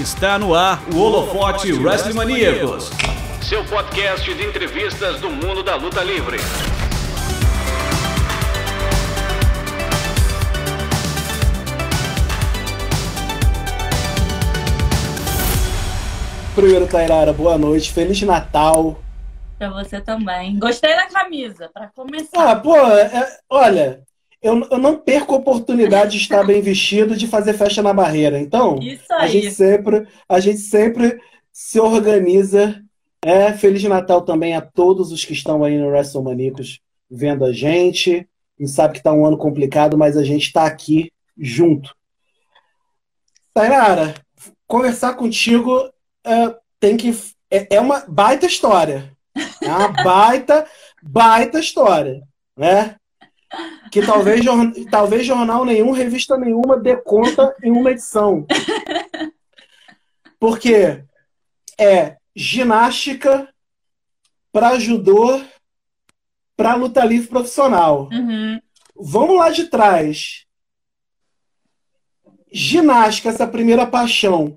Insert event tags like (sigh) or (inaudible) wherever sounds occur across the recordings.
Está no ar o Holofote Wrestling Maníacos, seu podcast de entrevistas do mundo da luta livre. Primeiro, Tairara, boa noite, Feliz Natal. Pra você também. Gostei da camisa, para começar. Ah, pô, é, olha, eu, eu não perco a oportunidade de estar bem vestido, de fazer festa na barreira. Então, a gente sempre, a gente sempre se organiza. É, Feliz Natal também a todos os que estão aí no WrestleManicos vendo a gente. A gente sabe que tá um ano complicado, mas a gente está aqui junto. Tainara, conversar contigo é, tem que é, é uma baita história. É uma baita, baita história, né? Que talvez, jor- talvez jornal nenhum, revista nenhuma dê conta em uma edição. Porque é ginástica para judô para luta livre profissional. Uhum. Vamos lá de trás. Ginástica, essa primeira paixão,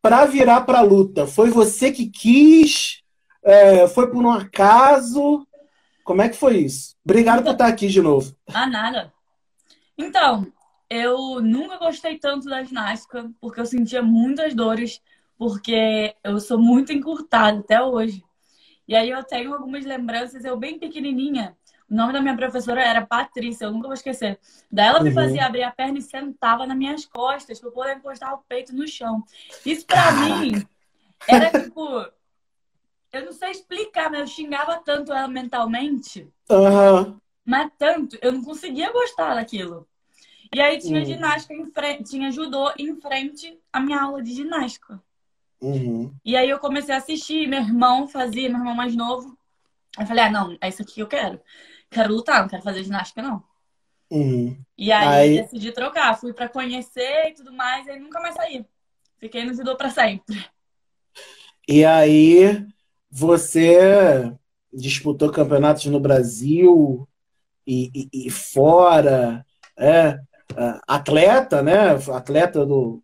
para virar para luta, foi você que quis? É, foi por um acaso? Como é que foi isso? Obrigado por estar aqui de novo. Ah, nada. Então, eu nunca gostei tanto da ginástica, porque eu sentia muitas dores, porque eu sou muito encurtada até hoje. E aí eu tenho algumas lembranças, eu bem pequenininha. O nome da minha professora era Patrícia, eu nunca vou esquecer. Daí ela me Uhum. fazia abrir a perna e sentava nas minhas costas para eu poder encostar o peito no chão. Isso pra mim era tipo. Eu não sei explicar, mas eu xingava tanto ela mentalmente. Aham. Mas tanto, eu não conseguia gostar daquilo. E aí tinha Hum. ginástica em frente, tinha judô em frente à minha aula de ginástica. Uhum. E aí eu comecei a assistir, meu irmão fazia, meu irmão mais novo. Eu falei, ah, não, é isso aqui que eu quero. Quero lutar, não quero fazer ginástica, não. Uhum. E aí, Aí- decidi trocar. Fui pra conhecer e tudo mais, e aí nunca mais saí. Fiquei no judô pra sempre. E aí, você disputou campeonatos no Brasil e, e- e fora, é, é, atleta, né? Atleta do,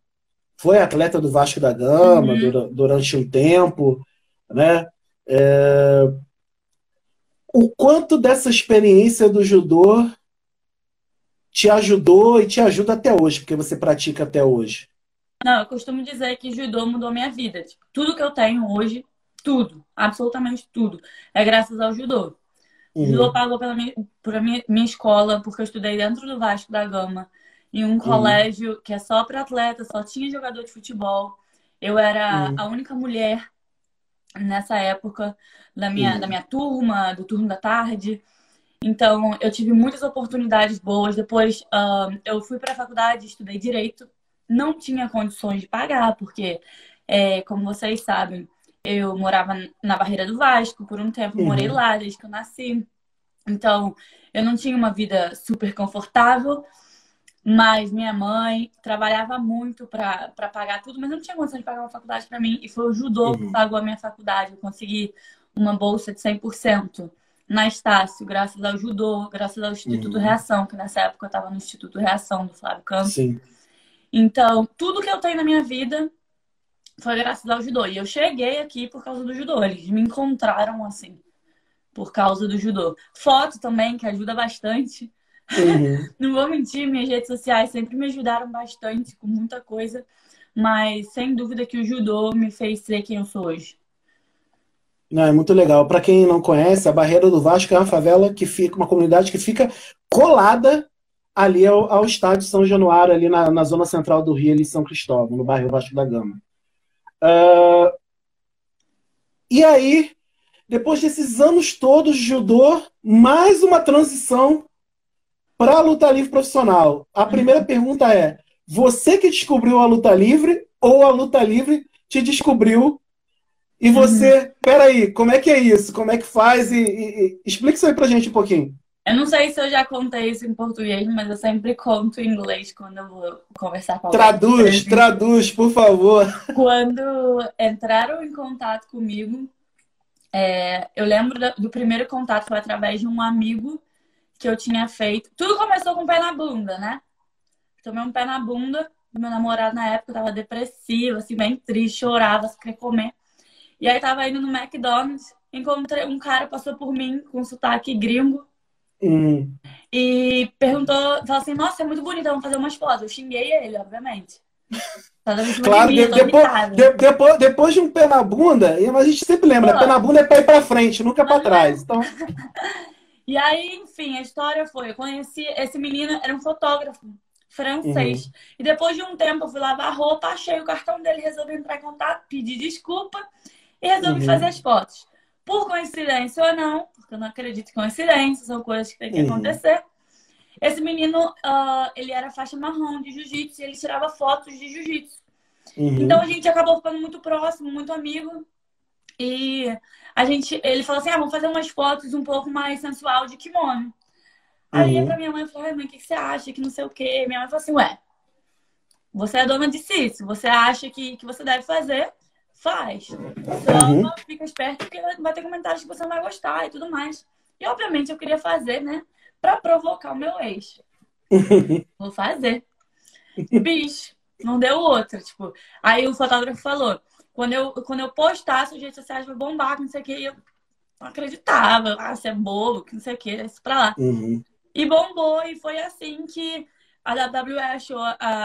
foi atleta do Vasco da Gama Uhum. dura- durante um tempo, né? É, o quanto dessa experiência do judô te ajudou e te ajuda até hoje, porque você pratica até hoje? Não, eu costumo dizer que judô mudou minha vida. Tipo, tudo que eu tenho hoje, tudo, absolutamente tudo, é graças ao judô. O Uhum. judô pagou pela minha, por minha, minha escola, porque eu estudei dentro do Vasco da Gama, em um colégio que é só para atleta, só tinha jogador de futebol. Eu era Uhum. a única mulher nessa época da minha, Uhum. da minha turma, do turno da tarde. Então, eu tive muitas oportunidades boas. Depois, ahn, eu fui para a faculdade, estudei direito. Não tinha condições de pagar, porque, é, como vocês sabem, eu morava na Barreira do Vasco por um tempo, Uhum. morei lá desde que eu nasci. Então, eu não tinha uma vida super confortável, mas minha mãe trabalhava muito para pagar tudo, mas não tinha condição de pagar uma faculdade para mim. E foi o judô Uhum. que pagou a minha faculdade. Eu consegui uma bolsa de 100% na Estácio, graças ao judô, graças ao Instituto Uhum. Reação, que nessa época eu estava no Instituto Reação do Flávio Campos. Sim. Então, tudo que eu tenho na minha vida foi graças ao judô. E eu cheguei aqui por causa do judô. Eles me encontraram assim, por causa do judô. Foto também, que ajuda bastante. Uhum. (laughs) Não vou mentir, minhas redes sociais sempre me ajudaram bastante com muita coisa. Mas sem dúvida que o judô me fez ser quem eu sou hoje. Não, é muito legal. Para quem não conhece, a Barreira do Vasco é uma favela que fica, uma comunidade que fica colada ali ao, ao estádio São Januário, ali na, na zona central do Rio, ali em São Cristóvão, no bairro Vasco da Gama. Ah, e aí, depois desses anos todos de judô, mais uma transição para a luta livre profissional. A primeira pergunta é: você que descobriu a luta livre ou a luta livre te descobriu e você, peraí, como é que é isso? Como é que faz? E, e- e- explica isso aí pra gente um pouquinho. Eu não sei se eu já contei isso em português, mas eu sempre conto em inglês quando eu vou conversar com alguém. Traduz, traduz, por favor. Quando entraram em contato comigo, é, eu lembro do primeiro contato foi através de um amigo que eu tinha feito. Tudo começou com um pé na bunda, né? Tomei um pé na bunda Meu namorado na época tava depressivo, assim, bem triste, chorava, queria comer. E aí tava indo no McDonald's, encontrei um cara passou por mim com sotaque gringo. Hum. E perguntou, falou assim, nossa, é muito bonito, vamos fazer umas fotos. Eu xinguei ele, obviamente. Claro, de, depois, de, depois, depois de um pé na bunda, a gente sempre lembra, Pô. pé na bunda é pra ir pra frente, nunca pra trás. Então... (laughs) e aí, enfim, a história foi, eu conheci esse menino, era um fotógrafo francês. Uhum. E depois de um tempo eu fui lavar roupa, achei o cartão dele, resolvi entrar em contato, pedir desculpa e resolvi uhum. fazer as fotos. Por coincidência ou não, porque eu não acredito em coincidência, são coisas que tem que uhum. acontecer. Esse menino, uh, ele era faixa marrom de jiu-jitsu e ele tirava fotos de jiu-jitsu. Uhum. Então a gente acabou ficando muito próximo, muito amigo. E a gente, ele falou assim: ah, vamos fazer umas fotos um pouco mais sensual de kimono. Aí uhum. pra minha mãe falou: mãe, o que você acha? Que não sei o quê. Minha mãe falou assim: ué, você é dona de si. Se você acha que, que você deve fazer, faz. Só uhum. fica esperto porque vai ter comentários que você não vai gostar e tudo mais. E obviamente eu queria fazer, né? Pra provocar o meu ex. (laughs) Vou fazer. Bicho, não deu outra. Tipo, aí o fotógrafo falou: quando eu, quando eu postasse, os redes sociais vai bombar, não sei o que. E eu não acreditava. Ah, você é bobo, que não sei o que, isso pra lá. Uhum. E bombou, e foi assim que a WWE achou,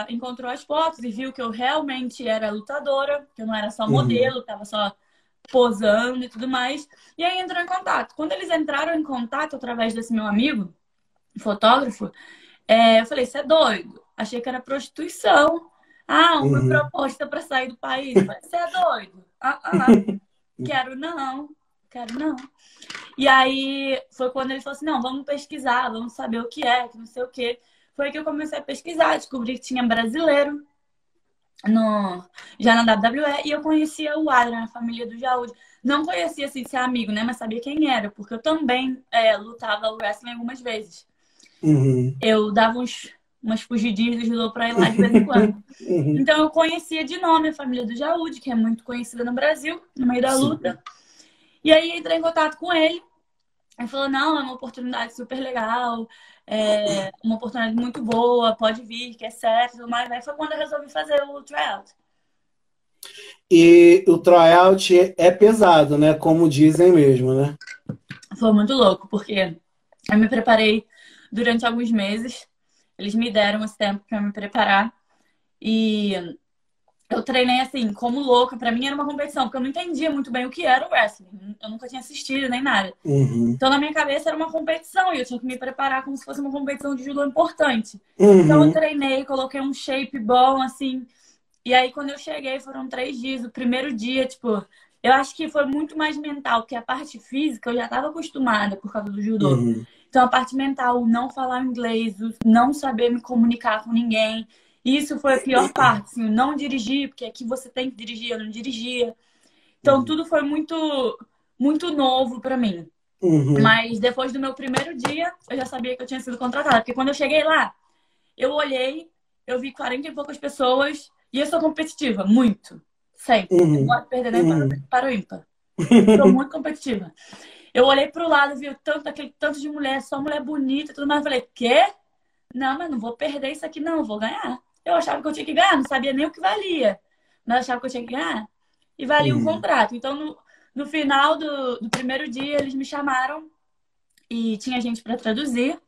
encontrou as fotos e viu que eu realmente era lutadora, que eu não era só uhum. modelo, uhum. tava só posando e tudo mais. E aí entrou em contato. Quando eles entraram em contato através desse meu amigo, fotógrafo, é, eu falei, você é doido? Achei que era prostituição. Ah, uma uhum. proposta para sair do país. Você é doido? Ah, ah, (laughs) quero não, quero não. E aí foi quando ele falou assim: não, vamos pesquisar, vamos saber o que é, que não sei o que. Foi que eu comecei a pesquisar, descobri que tinha brasileiro no, já na WWE e eu conhecia o Adrian, a família do Jaúde. Não conhecia assim, ser amigo, né? Mas sabia quem era, porque eu também é, lutava o wrestling algumas vezes. Uhum. Eu dava uns, umas fugidinhas do judô pra ir lá de vez em quando. (laughs) Uhum. Então eu conhecia de nome a família do Jaúde, que é muito conhecida no Brasil, no meio da Sim. luta. E aí entrei em contato com ele. Ele falou, não, é uma oportunidade super legal, é uma oportunidade muito boa, pode vir, que é certo, mas aí foi quando eu resolvi fazer o tryout. E o tryout é pesado, né? Como dizem mesmo, né? Foi muito louco, porque eu me preparei durante alguns meses. Eles me deram esse tempo para me preparar. E eu treinei assim, como louca. Para mim era uma competição, porque eu não entendia muito bem o que era o wrestling. Eu nunca tinha assistido nem nada. Uhum. Então, na minha cabeça era uma competição e eu tinha que me preparar como se fosse uma competição de judô importante. Uhum. Então, eu treinei, coloquei um shape bom, assim. E aí, quando eu cheguei, foram três dias. O primeiro dia, tipo, eu acho que foi muito mais mental, que a parte física eu já estava acostumada por causa do judô. Uhum. Então, a parte mental, não falar inglês, não saber me comunicar com ninguém. Isso foi a pior parte, assim, não dirigir, porque aqui você tem que dirigir, eu não dirigia. Então uhum. tudo foi muito muito novo para mim. Uhum. Mas depois do meu primeiro dia, eu já sabia que eu tinha sido contratada, porque quando eu cheguei lá, eu olhei, eu vi 40 e poucas pessoas e eu sou competitiva, muito. Sempre. Uhum. Não pode perder nem uhum. para o ímpar. (laughs) Sou muito competitiva. Eu olhei pro lado, vi tanto, aquele tanto de mulher, só mulher bonita e tudo mais. Eu falei, quê? Não, mas não vou perder isso aqui, não, vou ganhar. Eu achava que eu tinha que ganhar, não sabia nem o que valia. Mas achava que eu tinha que ganhar. E valia uhum. um contrato. Então, no, no final do, do primeiro dia, eles me chamaram e tinha gente para traduzir.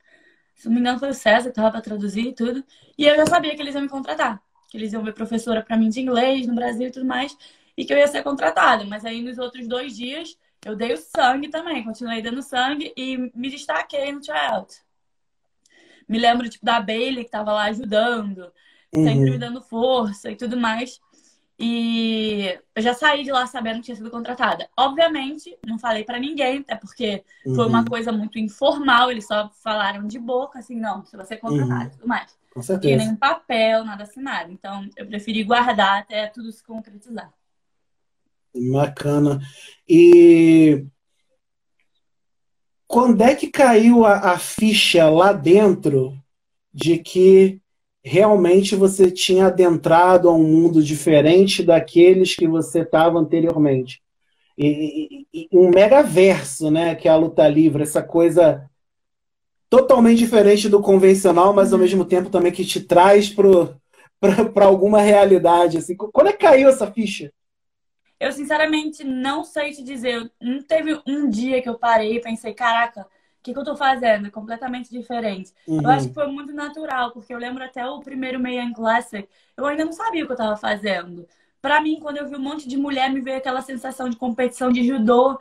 Se não me engano, foi o César que estava para traduzir e tudo. E eu já sabia que eles iam me contratar. Que eles iam ver professora para mim de inglês no Brasil e tudo mais. E que eu ia ser contratada. Mas aí, nos outros dois dias, eu dei o sangue também. Continuei dando sangue e me destaquei no tryout. Me lembro, tipo, da Bailey, que estava lá ajudando uhum. sempre me dando força e tudo mais. E eu já saí de lá sabendo que tinha sido contratada. Obviamente, não falei para ninguém, até porque uhum. foi uma uhum. coisa muito informal, eles só falaram de boca, assim, não, você vai ser contratada uhum. e tudo mais. Com certeza. E nenhum papel, nada assinado. Então, eu preferi guardar até tudo se concretizar. Bacana. E quando é que caiu a, a ficha lá dentro de que realmente você tinha adentrado a um mundo diferente daqueles que você estava anteriormente. E, e, e, um megaverso, né, que é a luta livre, essa coisa totalmente diferente do convencional, mas ao mesmo tempo também que te traz para (laughs) alguma realidade? Assim? Quando é que caiu essa ficha? Eu, sinceramente, não sei te dizer. Não teve um dia que eu parei e pensei, caraca, que, que eu tô fazendo? É completamente diferente. Uhum. Eu acho que foi muito natural, porque eu lembro até o primeiro Mayan Classic, eu ainda não sabia o que eu tava fazendo. Para mim, quando eu vi um monte de mulher, me veio aquela sensação de competição de judô,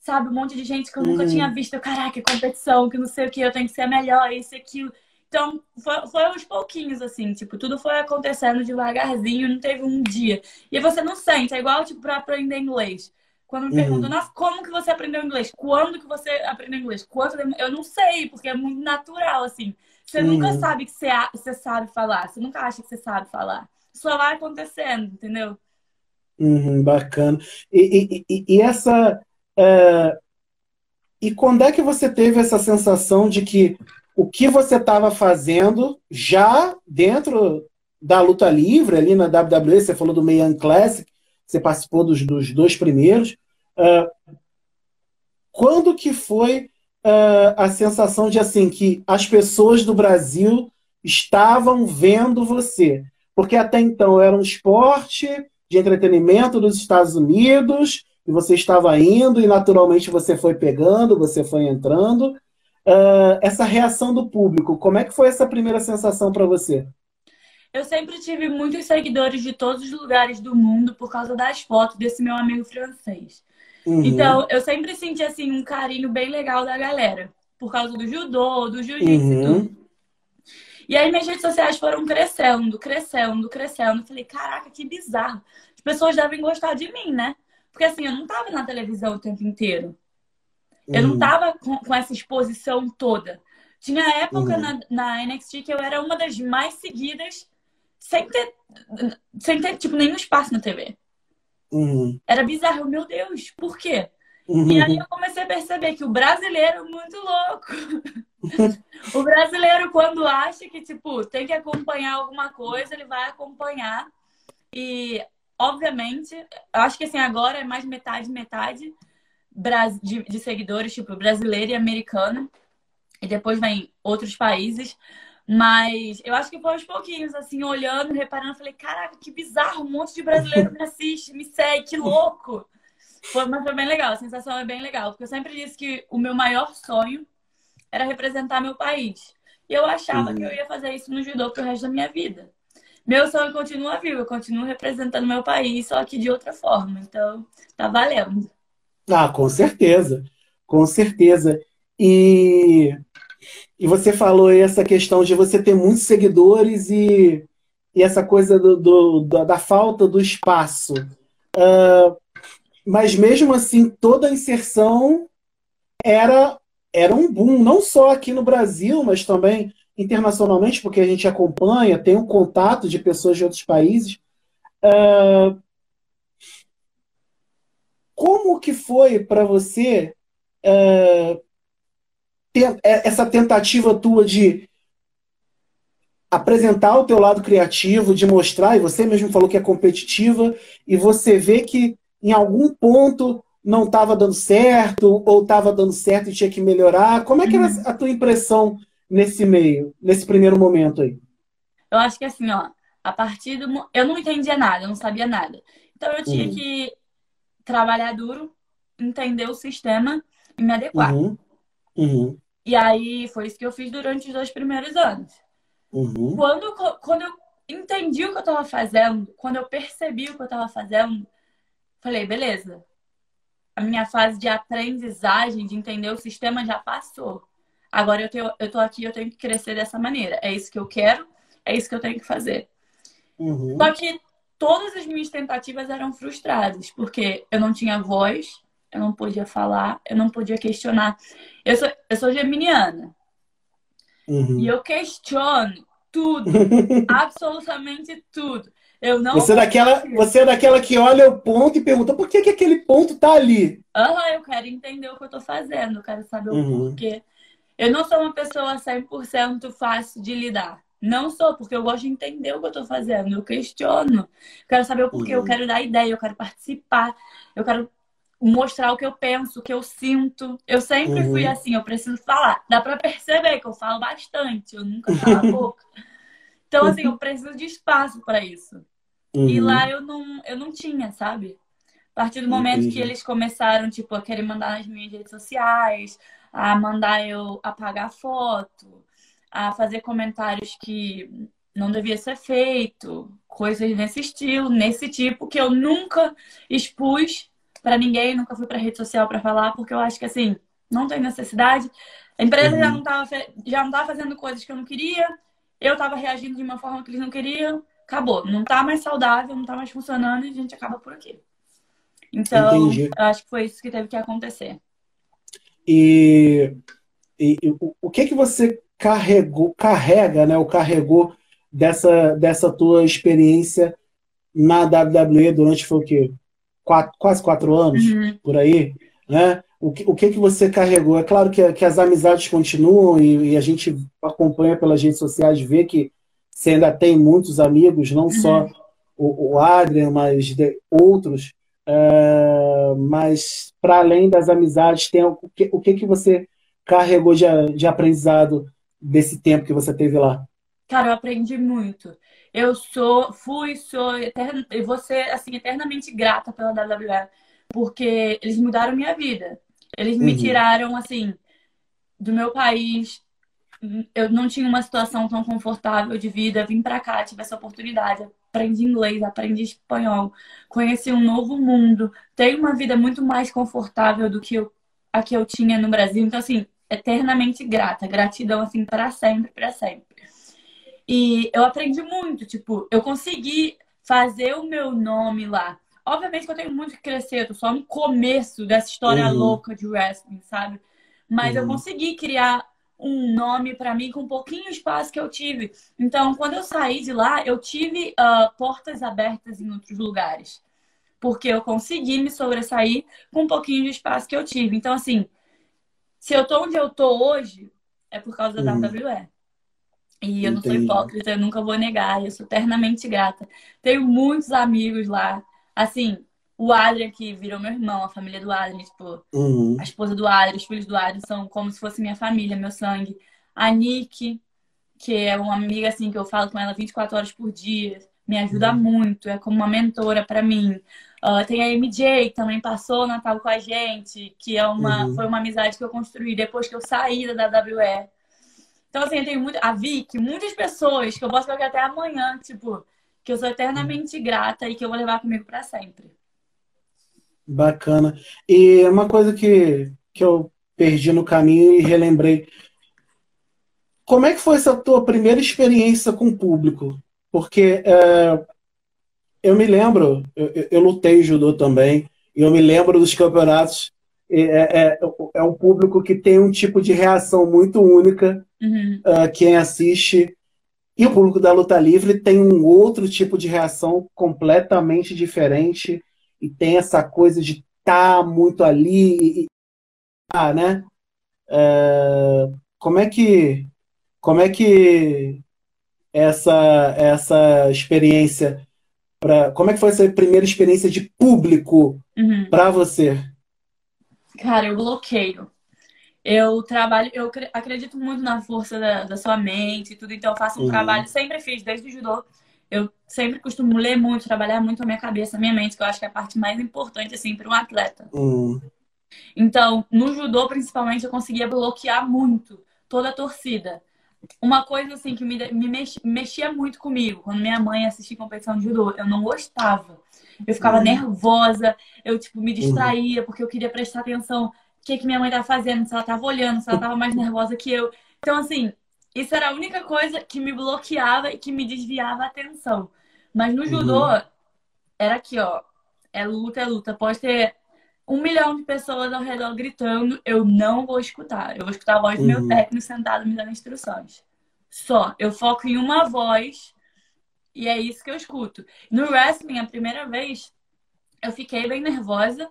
sabe? Um monte de gente que eu nunca uhum. tinha visto. Caraca, competição, que não sei o que, eu tenho que ser melhor, isso e aquilo. Então, foi, foi aos pouquinhos, assim, tipo, tudo foi acontecendo devagarzinho, não teve um dia. E você não sente, é igual, tipo, pra aprender inglês. Quando me uhum. perguntam, nossa, como que você aprendeu inglês? Quando que você aprendeu inglês? Quanto Eu não sei, porque é muito natural, assim. Você uhum. nunca sabe que você, você sabe falar, você nunca acha que você sabe falar. Só vai acontecendo, entendeu? Uhum, bacana. E, e, e essa. É... E quando é que você teve essa sensação de que o que você estava fazendo já dentro da luta livre, ali na WWE, você falou do Mayan Classic, você participou dos, dos dois primeiros. Uh, quando que foi uh, a sensação de assim que as pessoas do Brasil estavam vendo você? Porque até então era um esporte de entretenimento dos Estados Unidos, e você estava indo, e naturalmente você foi pegando, você foi entrando. Uh, essa reação do público, como é que foi essa primeira sensação para você? Eu sempre tive muitos seguidores de todos os lugares do mundo por causa das fotos desse meu amigo francês. Uhum. Então, eu sempre senti assim um carinho bem legal da galera, por causa do judô, do jiu-jitsu uhum. e tudo. E aí minhas redes sociais foram crescendo, crescendo, crescendo. Eu falei, caraca, que bizarro. As pessoas devem gostar de mim, né? Porque assim, eu não tava na televisão o tempo inteiro. Eu não uhum. tava com, com, essa exposição toda. Tinha época uhum. na, na NXT que eu era uma das mais seguidas sem ter, sem ter tipo, nenhum espaço na TV. Uhum. Era bizarro, meu Deus, por quê? Uhum. E aí eu comecei a perceber que o brasileiro é muito louco. (laughs) o brasileiro, quando acha que, tipo, tem que acompanhar alguma coisa, ele vai acompanhar. E, obviamente, eu acho que assim, agora é mais metade, metade de, de seguidores, tipo, brasileiro e americano. E depois vem outros países. Mas eu acho que foi aos pouquinhos, assim, olhando, reparando, falei, caraca, que bizarro, um monte de brasileiro me assiste, me segue, que louco. Foi, mas foi bem legal, a sensação é bem legal, porque eu sempre disse que o meu maior sonho era representar meu país. E eu achava uhum. que eu ia fazer isso no judô pro resto da minha vida. Meu sonho continua vivo, eu continuo representando meu país, só que de outra forma. Então, tá valendo. Ah, com certeza. Com certeza. E, e você falou essa questão de você ter muitos seguidores e, e essa coisa do, do da, da, falta do espaço. Uh, mas mesmo assim, toda a inserção era, era um boom, não só aqui no Brasil, mas também internacionalmente, porque a gente acompanha, tem um contato de pessoas de outros países. Uh, como que foi para você uh, essa tentativa tua de apresentar o teu lado criativo, de mostrar, e você mesmo falou que é competitiva, e você vê que em algum ponto não estava dando certo, ou estava dando certo e tinha que melhorar. Como é que era uhum. a tua impressão nesse meio, nesse primeiro momento aí? Eu acho que assim, ó, a partir do. Eu não entendia nada, eu não sabia nada. Então eu tinha uhum. que trabalhar duro, entender o sistema e me adequar. Uhum. Uhum. E aí foi isso que eu fiz durante os dois primeiros anos. Uhum. Quando, quando eu entendi o que eu estava fazendo, quando eu percebi o que eu estava fazendo, falei, beleza. A minha fase de aprendizagem, de entender o sistema já passou. Agora eu, tenho, eu tô aqui, eu tenho que crescer dessa maneira. É isso que eu quero, é isso que eu tenho que fazer. Uhum. Só que todas as minhas tentativas eram frustradas, porque eu não tinha voz, eu não podia falar, eu não podia questionar. Eu sou, eu sou geminiana. Uhum. E eu questiono tudo, (laughs) absolutamente tudo. Eu não você, é daquela, você é daquela que olha o ponto e pergunta por que, que aquele ponto tá ali. Aham, uhum, eu quero entender o que eu tô fazendo, eu quero saber uhum. o porquê. Eu não sou uma pessoa 100% fácil de lidar. Não sou, porque eu gosto de entender o que eu estou fazendo. Eu questiono. Quero saber o porquê, uhum. eu quero dar ideia, eu quero participar, eu quero mostrar o que eu penso, o que eu sinto. Eu sempre uhum. fui assim, eu preciso falar. Dá para perceber que eu falo bastante, eu nunca calo a (laughs) boca. Então, assim, eu preciso de espaço para isso. Uhum. E lá eu não, eu não tinha, sabe? A partir do momento Entendi. que eles começaram, tipo, a querer mandar nas minhas redes sociais, a mandar eu apagar foto, a fazer comentários que não devia ser feito, coisas nesse estilo, nesse tipo, que eu nunca expus para ninguém, nunca fui para rede social para falar, porque eu acho que assim, não tem necessidade. A empresa uhum. já não estava já não tava fazendo coisas que eu não queria, eu estava reagindo de uma forma que eles não queriam, acabou. Não está mais saudável, não está mais funcionando e a gente acaba por aqui. Então, Entendi. eu acho que foi isso que teve que acontecer. E, e, e o que que você carregou, carrega, né, ou carregou dessa, dessa tua experiência na WWE durante foi o quê? Quatro, quase quatro anos, uhum. por aí, né? O que, o que que você carregou? É claro que, que as amizades continuam e, e, a gente acompanha pelas redes sociais, vê que você ainda tem muitos amigos, não uhum. só o, o Adrian, mas de, outros. Uh, mas para além das amizades, tem o que, o que, que você carregou de, de aprendizado desse tempo que você teve lá? Cara, eu aprendi muito. Eu sou, fui, sou eterna, e vou ser assim, eternamente grata pela WWE, porque eles mudaram minha vida. Eles me uhum. tiraram, assim, do meu país. Eu não tinha uma situação tão confortável de vida. Vim pra cá, tive essa oportunidade. Aprendi inglês, aprendi espanhol, conheci um novo mundo. Tenho uma vida muito mais confortável do que eu, a que eu tinha no Brasil. Então, assim, eternamente grata. Gratidão, assim, para sempre, para sempre. E eu aprendi muito, tipo, eu consegui fazer o meu nome lá. Obviamente que eu tenho muito que crescer, eu tô só no começo dessa história uhum. louca de wrestling, sabe? Mas uhum. eu consegui criar um nome para mim com um pouquinho de espaço que eu tive. Então, quando eu saí de lá, eu tive uh, portas abertas em outros lugares. Porque eu consegui me sobressair com um pouquinho de espaço que eu tive. Então, assim, se eu tô onde eu tô hoje, é por causa da uhum. WWE. E eu não sou hipócrita, eu nunca vou negar, eu sou eternamente grata. Tenho muitos amigos lá. Assim, o Adrian, que virou meu irmão, a família do Adrian, tipo, uhum. a esposa do Adrian, os filhos do Adrian são como se fosse minha família, meu sangue. A Nick, que é uma amiga, assim, que eu falo com ela 24 horas por dia, me ajuda uhum. muito, é como uma mentora para mim. Uh, tem a MJ, que também passou o Natal com a gente, que é uma, uhum. foi uma amizade que eu construí depois que eu saí da WWE. Então, assim, eu tenho muito. A Vicky, muitas pessoas que eu posso pegar até amanhã, tipo, que eu sou eternamente grata e que eu vou levar comigo para sempre. Bacana. E uma coisa que, que eu perdi no caminho e relembrei. Como é que foi essa tua primeira experiência com o público? Porque é, eu me lembro, eu, eu lutei judô também, e eu me lembro dos campeonatos é, é, é, um público que tem um tipo de reação muito única. Uhum. Uh, quem assiste. E o público da luta livre tem um outro tipo de reação completamente diferente. E tem essa coisa de estar tá muito ali. E, ah, né? É, como é que. Como é que essa, essa experiência. Pra, como é que foi essa primeira experiência de público uhum. para você? Cara, eu bloqueio. Eu trabalho, eu acredito muito na força da, da sua mente e tudo, então eu faço um uhum. trabalho, sempre fiz, desde o judô. Eu sempre costumo ler muito, trabalhar muito a minha cabeça, a minha mente, que eu acho que é a parte mais importante, assim, para um atleta. Uhum. Então, no judô, principalmente, eu conseguia bloquear muito toda a torcida. Uma coisa, assim, que me, me mexia muito comigo, quando minha mãe assistia competição de judô, eu não gostava. Eu ficava uhum. nervosa, eu, tipo, me distraía, porque eu queria prestar atenção o que, que minha mãe estava fazendo, se ela estava olhando, se ela estava mais nervosa que eu. Então, assim, isso era a única coisa que me bloqueava e que me desviava a atenção. Mas no judô, uhum. era aqui, ó. É luta, é luta. Pode ter um milhão de pessoas ao redor gritando, eu não vou escutar. Eu vou escutar a voz uhum. do meu uhum. técnico sentado me dando instruções. Só. Eu foco em uma voz e é isso que eu escuto. No wrestling, a primeira vez, eu fiquei bem nervosa,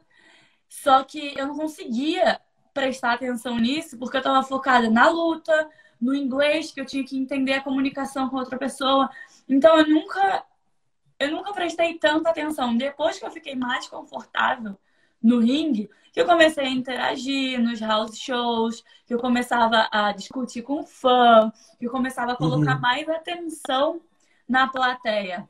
só que eu não conseguia prestar atenção nisso porque eu estava focada na luta, no inglês, que eu tinha que entender a comunicação com outra pessoa. Então eu nunca eu nunca prestei tanta atenção. Depois que eu fiquei mais confortável no ringue que eu comecei a interagir nos house shows, que eu começava a discutir com fã, que eu começava a colocar uhum. mais atenção na plateia.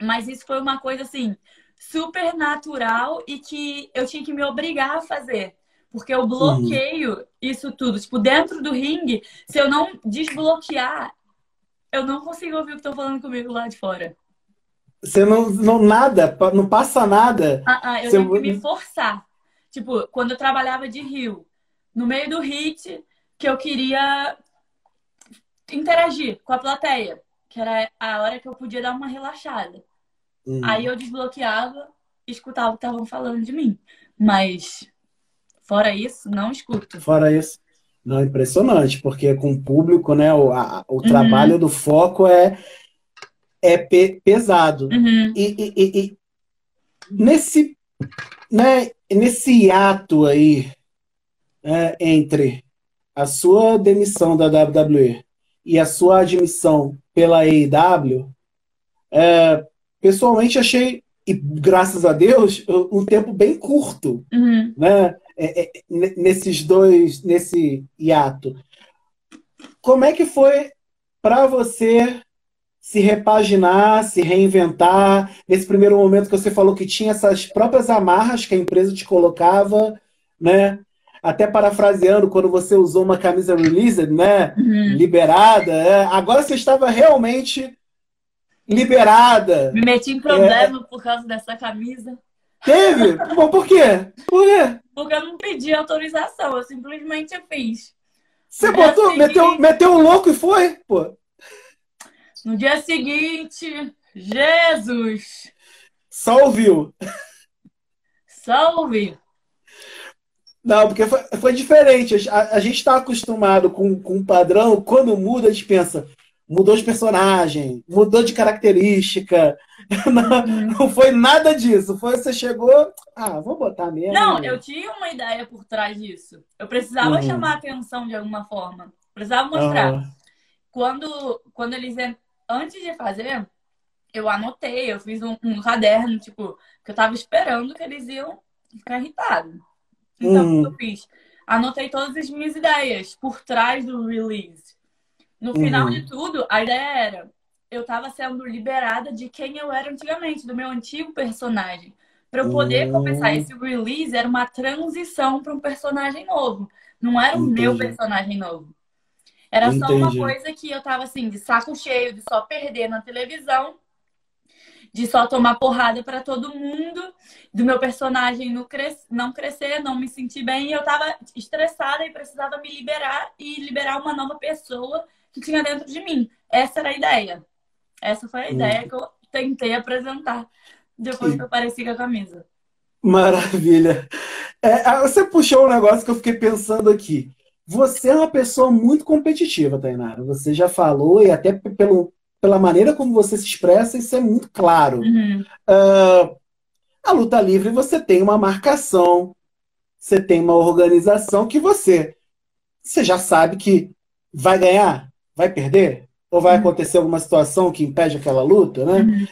Mas isso foi uma coisa assim super natural e que eu tinha que me obrigar a fazer. Porque eu bloqueio uhum. isso tudo. Tipo, dentro do ringue, se eu não desbloquear, eu não consigo ouvir o que estão falando comigo lá de fora. Você não, não nada, não passa nada. Ah, ah eu Você... tenho que me forçar. Tipo, quando eu trabalhava de rio, no meio do hit, que eu queria interagir com a plateia, que era a hora que eu podia dar uma relaxada. Uhum. Aí eu desbloqueava e escutava o que estavam falando de mim. Mas Fora isso, não escuto. Fora isso. Não, é impressionante, porque com o público, né, o, a, o uhum. trabalho do foco é, é pe, pesado. Uhum. E, e, e, nesse, né, nesse ato aí é, entre a sua demissão da WWE e a sua admissão pela AEW, é, pessoalmente achei, e graças a Deus, (laughs) um tempo bem curto. Uhum. Né? É, é, nesses dois, nesse hiato. Como é que foi para você se repaginar, se reinventar? Nesse primeiro momento que você falou que tinha essas próprias amarras que a empresa te colocava, né? Até parafraseando, quando você usou uma camisa released, né? Uhum. Liberada. É. Agora você estava realmente liberada. Me meti em problema é... por causa dessa camisa. Teve? Bom, por quê? Por quê? Porque eu não pedi autorização, eu simplesmente fiz. Você botou, seguinte... meteu, meteu um louco e foi? Pô. No dia seguinte, Jesus! Só ouviu. Não, porque foi, foi diferente. A, a gente está acostumado com, com um padrão, quando muda, a gente pensa, mudou de personagem, mudou de característica. (laughs) Não, não, foi nada disso. Foi você chegou, ah, vou botar mesmo. Não, eu tinha uma ideia por trás disso. Eu precisava uhum. chamar atenção de alguma forma. Precisava mostrar. Uhum. Quando, quando eles antes de fazer, eu anotei, eu fiz um, um, caderno, tipo, que eu tava esperando que eles iam ficar irritados. Então, uhum. eu fiz? Anotei todas as minhas ideias por trás do release. No final uhum. de tudo, a ideia era: eu estava sendo liberada de quem eu era antigamente, do meu antigo personagem. Para eu poder uhum. começar esse release, era uma transição para um personagem novo. Não era o Entendi. meu personagem novo. Era Entendi. só uma coisa que eu tava assim, de saco cheio, de só perder na televisão, de só tomar porrada para todo mundo, do meu personagem não, cres... não crescer, não me sentir bem. E eu tava estressada e precisava me liberar e liberar uma nova pessoa que tinha dentro de mim. Essa era a ideia. Essa foi a hum. ideia que eu tentei apresentar depois que eu apareci com a camisa. Maravilha. É, você puxou um negócio que eu fiquei pensando aqui. Você é uma pessoa muito competitiva, Tainara. Você já falou, e até pelo, pela maneira como você se expressa, isso é muito claro. Uhum. Uh, a luta livre, você tem uma marcação, você tem uma organização que você, você já sabe que vai ganhar, vai perder? Ou vai uhum. acontecer alguma situação que impede aquela luta, né? Uhum.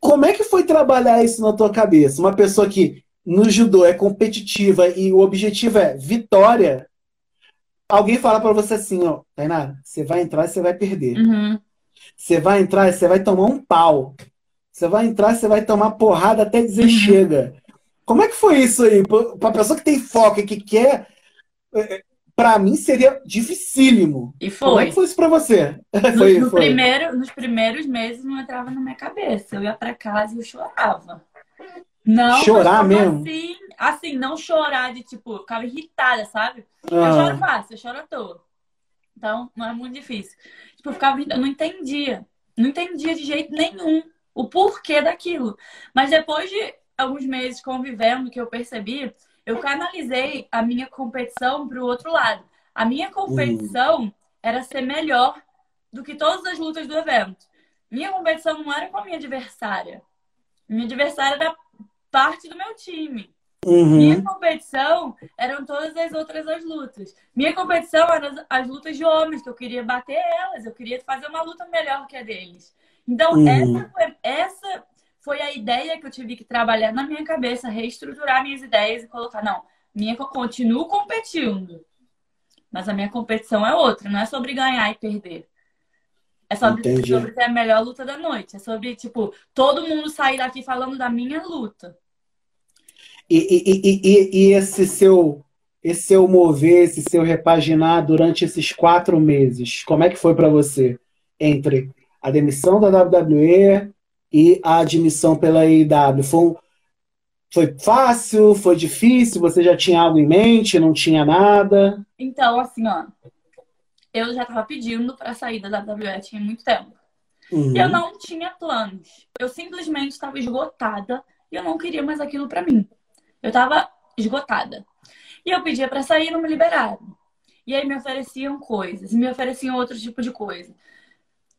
Como é que foi trabalhar isso na tua cabeça? Uma pessoa que no judô é competitiva e o objetivo é vitória. Alguém fala para você assim, ó, Tainara, você vai entrar e você vai perder. Uhum. Você vai entrar e você vai tomar um pau. Você vai entrar e você vai tomar porrada até dizer uhum. chega. Como é que foi isso aí? Para pessoa que tem foco e que quer é, é, para mim seria dificílimo. E foi. Como é que foi isso para você? (laughs) No, foi, no foi. Primeiro, nos primeiros meses não entrava na minha cabeça. Eu ia para casa e eu chorava. Não, chorar mesmo? Assim, assim, não chorar de tipo, ficava irritada, sabe? Ah. Eu choro fácil, eu choro à toa. Então, não é muito difícil. Tipo, eu ficava, eu não entendia. Não entendia de jeito nenhum o porquê daquilo. Mas depois de alguns meses convivendo, que eu percebi eu canalizei a minha competição para o outro lado. A minha competição uhum. era ser melhor do que todas as lutas do evento. Minha competição não era com a minha adversária. Minha adversária era parte do meu time. Uhum. Minha competição eram todas as outras as lutas. Minha competição eram as, as, lutas de homens, que eu queria bater elas, eu queria fazer uma luta melhor que a deles. Então, uhum. essa, foi, essa foi a ideia que eu tive que trabalhar na minha cabeça, reestruturar minhas ideias e colocar, não, minha eu continuo competindo. Mas a minha competição é outra, não é sobre ganhar e perder. É sobre, sobre ter a melhor luta da noite. É sobre, tipo, todo mundo sair daqui falando da minha luta. E, e, e, e, esse seu esse seu mover, esse seu repaginar durante esses quatro meses, como é que foi para você? Entre a demissão da WWE e a admissão pela IW. Foi, foi fácil? Foi difícil? Você já tinha algo em mente? Não tinha nada? Então, assim, ó. Eu já estava pedindo para sair da WWE tinha muito tempo. Uhum. Eu não tinha planos. Eu simplesmente estava esgotada e eu não queria mais aquilo para mim. Eu estava esgotada. E eu pedia para sair e não me liberaram. E aí me ofereciam coisas, me ofereciam outro tipo de coisa.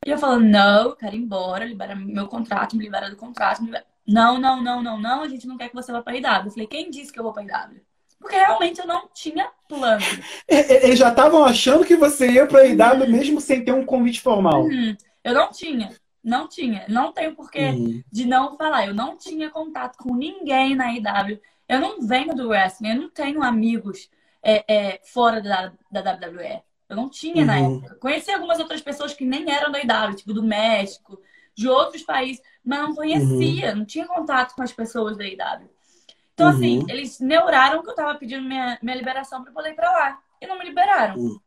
E eu falando, não, eu quero ir embora, libera meu contrato, me libera do contrato. Libera... Não, não, não, não, não, a gente não quer que você vá para a IW. Eu falei, quem disse que eu vou para a IW? Porque realmente eu não tinha plano. Eles já estavam achando que você ia para a IW uhum. mesmo sem ter um convite formal. Uhum. Eu não tinha, não tinha. Não tenho porquê uhum. de não falar. Eu não tinha contato com ninguém na IW. Eu não venho do wrestling, eu não tenho amigos é, é, fora da, da WWE. Eu não tinha uhum. na época. Conheci algumas outras pessoas que nem eram da IW, tipo do México, de outros países, mas não conhecia, uhum. não tinha contato com as pessoas da IW. Então, assim, uhum. assim, eles neuraram que eu tava pedindo minha, minha liberação para poder ir pra lá. E não me liberaram. Uhum.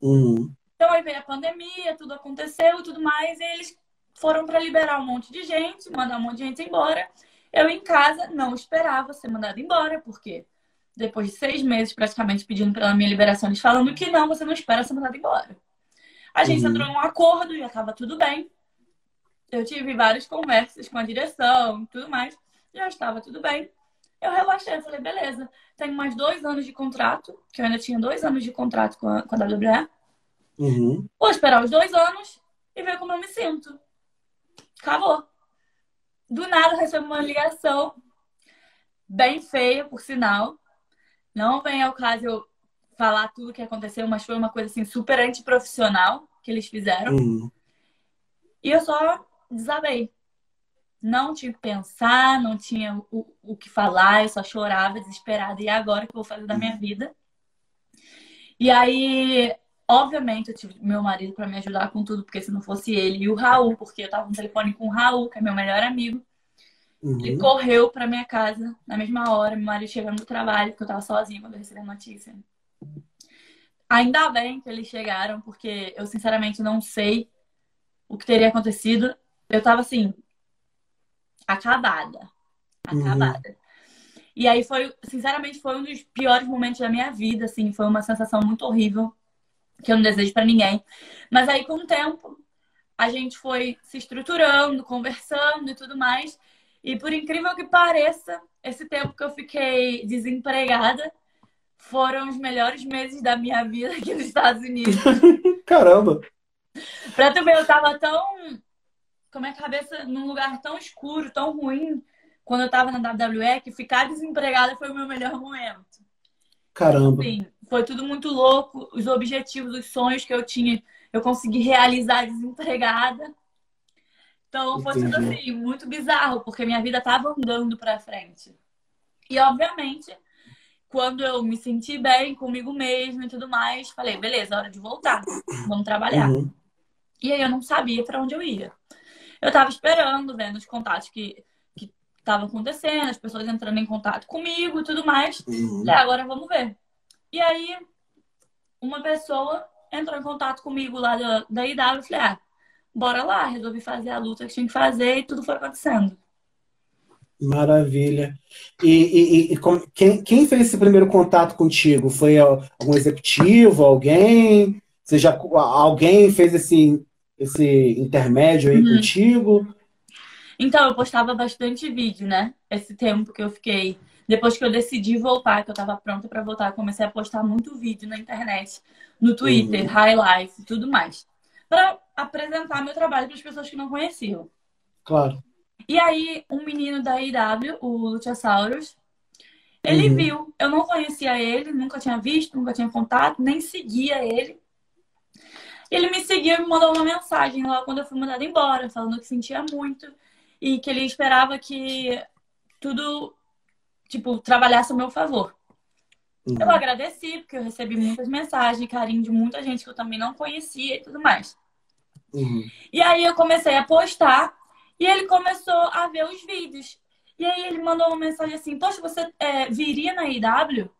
uhum. Então, aí veio a pandemia, tudo aconteceu e tudo mais, e eles foram para liberar um monte de gente, mandar um monte de gente embora. Eu em casa não esperava ser mandada embora, porque depois de seis meses praticamente pedindo pela minha liberação, eles falando que não, você não espera ser mandado embora. A gente uhum. entrou em um acordo, já estava tudo bem. Eu tive várias conversas com a direção e tudo mais, já estava tudo bem. Eu relaxei, eu falei, beleza, tenho mais dois anos de contrato, que eu ainda tinha dois anos de contrato com a, com a WWE. Uhum. Vou esperar os dois anos e ver como eu me sinto. Acabou. Do nada recebo uma ligação, bem feia, por sinal, não vem ao caso eu falar tudo o que aconteceu, mas foi uma coisa assim super antiprofissional que eles fizeram. Uhum. E eu só desabei. Não tinha que pensar, não tinha o, o que falar, eu só chorava desesperada. E agora que eu vou fazer da minha vida? E aí, obviamente, eu tive meu marido para me ajudar com tudo, porque se não fosse ele e o Raul, porque eu tava no telefone com o Raul, que é meu melhor amigo. Uhum. Ele correu pra minha casa na mesma hora, meu marido chegando do trabalho, porque eu tava sozinha quando eu recebi a notícia. Ainda bem que eles chegaram, porque eu sinceramente não sei o que teria acontecido. Eu tava assim, acabada. Acabada. Uhum. E aí foi, sinceramente, foi um dos piores momentos da minha vida, assim, foi uma sensação muito horrível que eu não desejo para ninguém. Mas aí com o tempo a gente foi se estruturando, conversando e tudo mais. E por incrível que pareça, esse tempo que eu fiquei desempregada foram os melhores meses da minha vida aqui nos Estados Unidos. (laughs) Caramba! Pra tu ver, eu tava tão. com a minha cabeça num lugar tão escuro, tão ruim, quando eu tava na WWE, que ficar desempregada foi o meu melhor momento. Caramba! Sim, foi tudo muito louco. Os objetivos, os sonhos que eu tinha, eu consegui realizar desempregada. Então foi tudo assim, muito bizarro, porque minha vida tava andando pra frente. E obviamente, quando eu me senti bem comigo mesma e tudo mais, falei, beleza, hora de voltar, vamos trabalhar. Uhum. E aí eu não sabia para onde eu ia. Eu tava esperando, vendo os contatos que que estavam acontecendo, as pessoas entrando em contato comigo e tudo mais. Uhum. E agora vamos ver. E aí, uma pessoa entrou em contato comigo lá da, da IW e falei, ah, bora lá, resolvi fazer a luta que tinha que fazer e tudo foi acontecendo. Maravilha. E, e, e quem, quem, fez esse primeiro contato contigo? Foi algum executivo, alguém? Você já, alguém fez esse, esse intermédio aí uhum. contigo? Então, eu postava bastante vídeo, né? Esse tempo que eu fiquei. Depois que eu decidi voltar, que eu tava pronta para voltar, comecei a postar muito vídeo na internet, no Twitter, uhum. highlights e tudo mais para apresentar meu trabalho para as pessoas que não conheciam. Claro. E aí, um menino da IW, o Luchasaurus, ele uhum. viu. Eu não conhecia ele, nunca tinha visto, nunca tinha contato, nem seguia ele. Ele me seguiu e me mandou uma mensagem lá quando eu fui mandada embora, falando que sentia muito e que ele esperava que tudo, tipo, trabalhasse a meu favor. Uhum. Eu agradeci, porque eu recebi muitas mensagens, carinho de muita gente que eu também não conhecia e tudo mais. Uhum. E aí eu comecei a postar e ele começou a ver os vídeos. E aí ele mandou uma mensagem assim: Poxa, você é, viria na IW?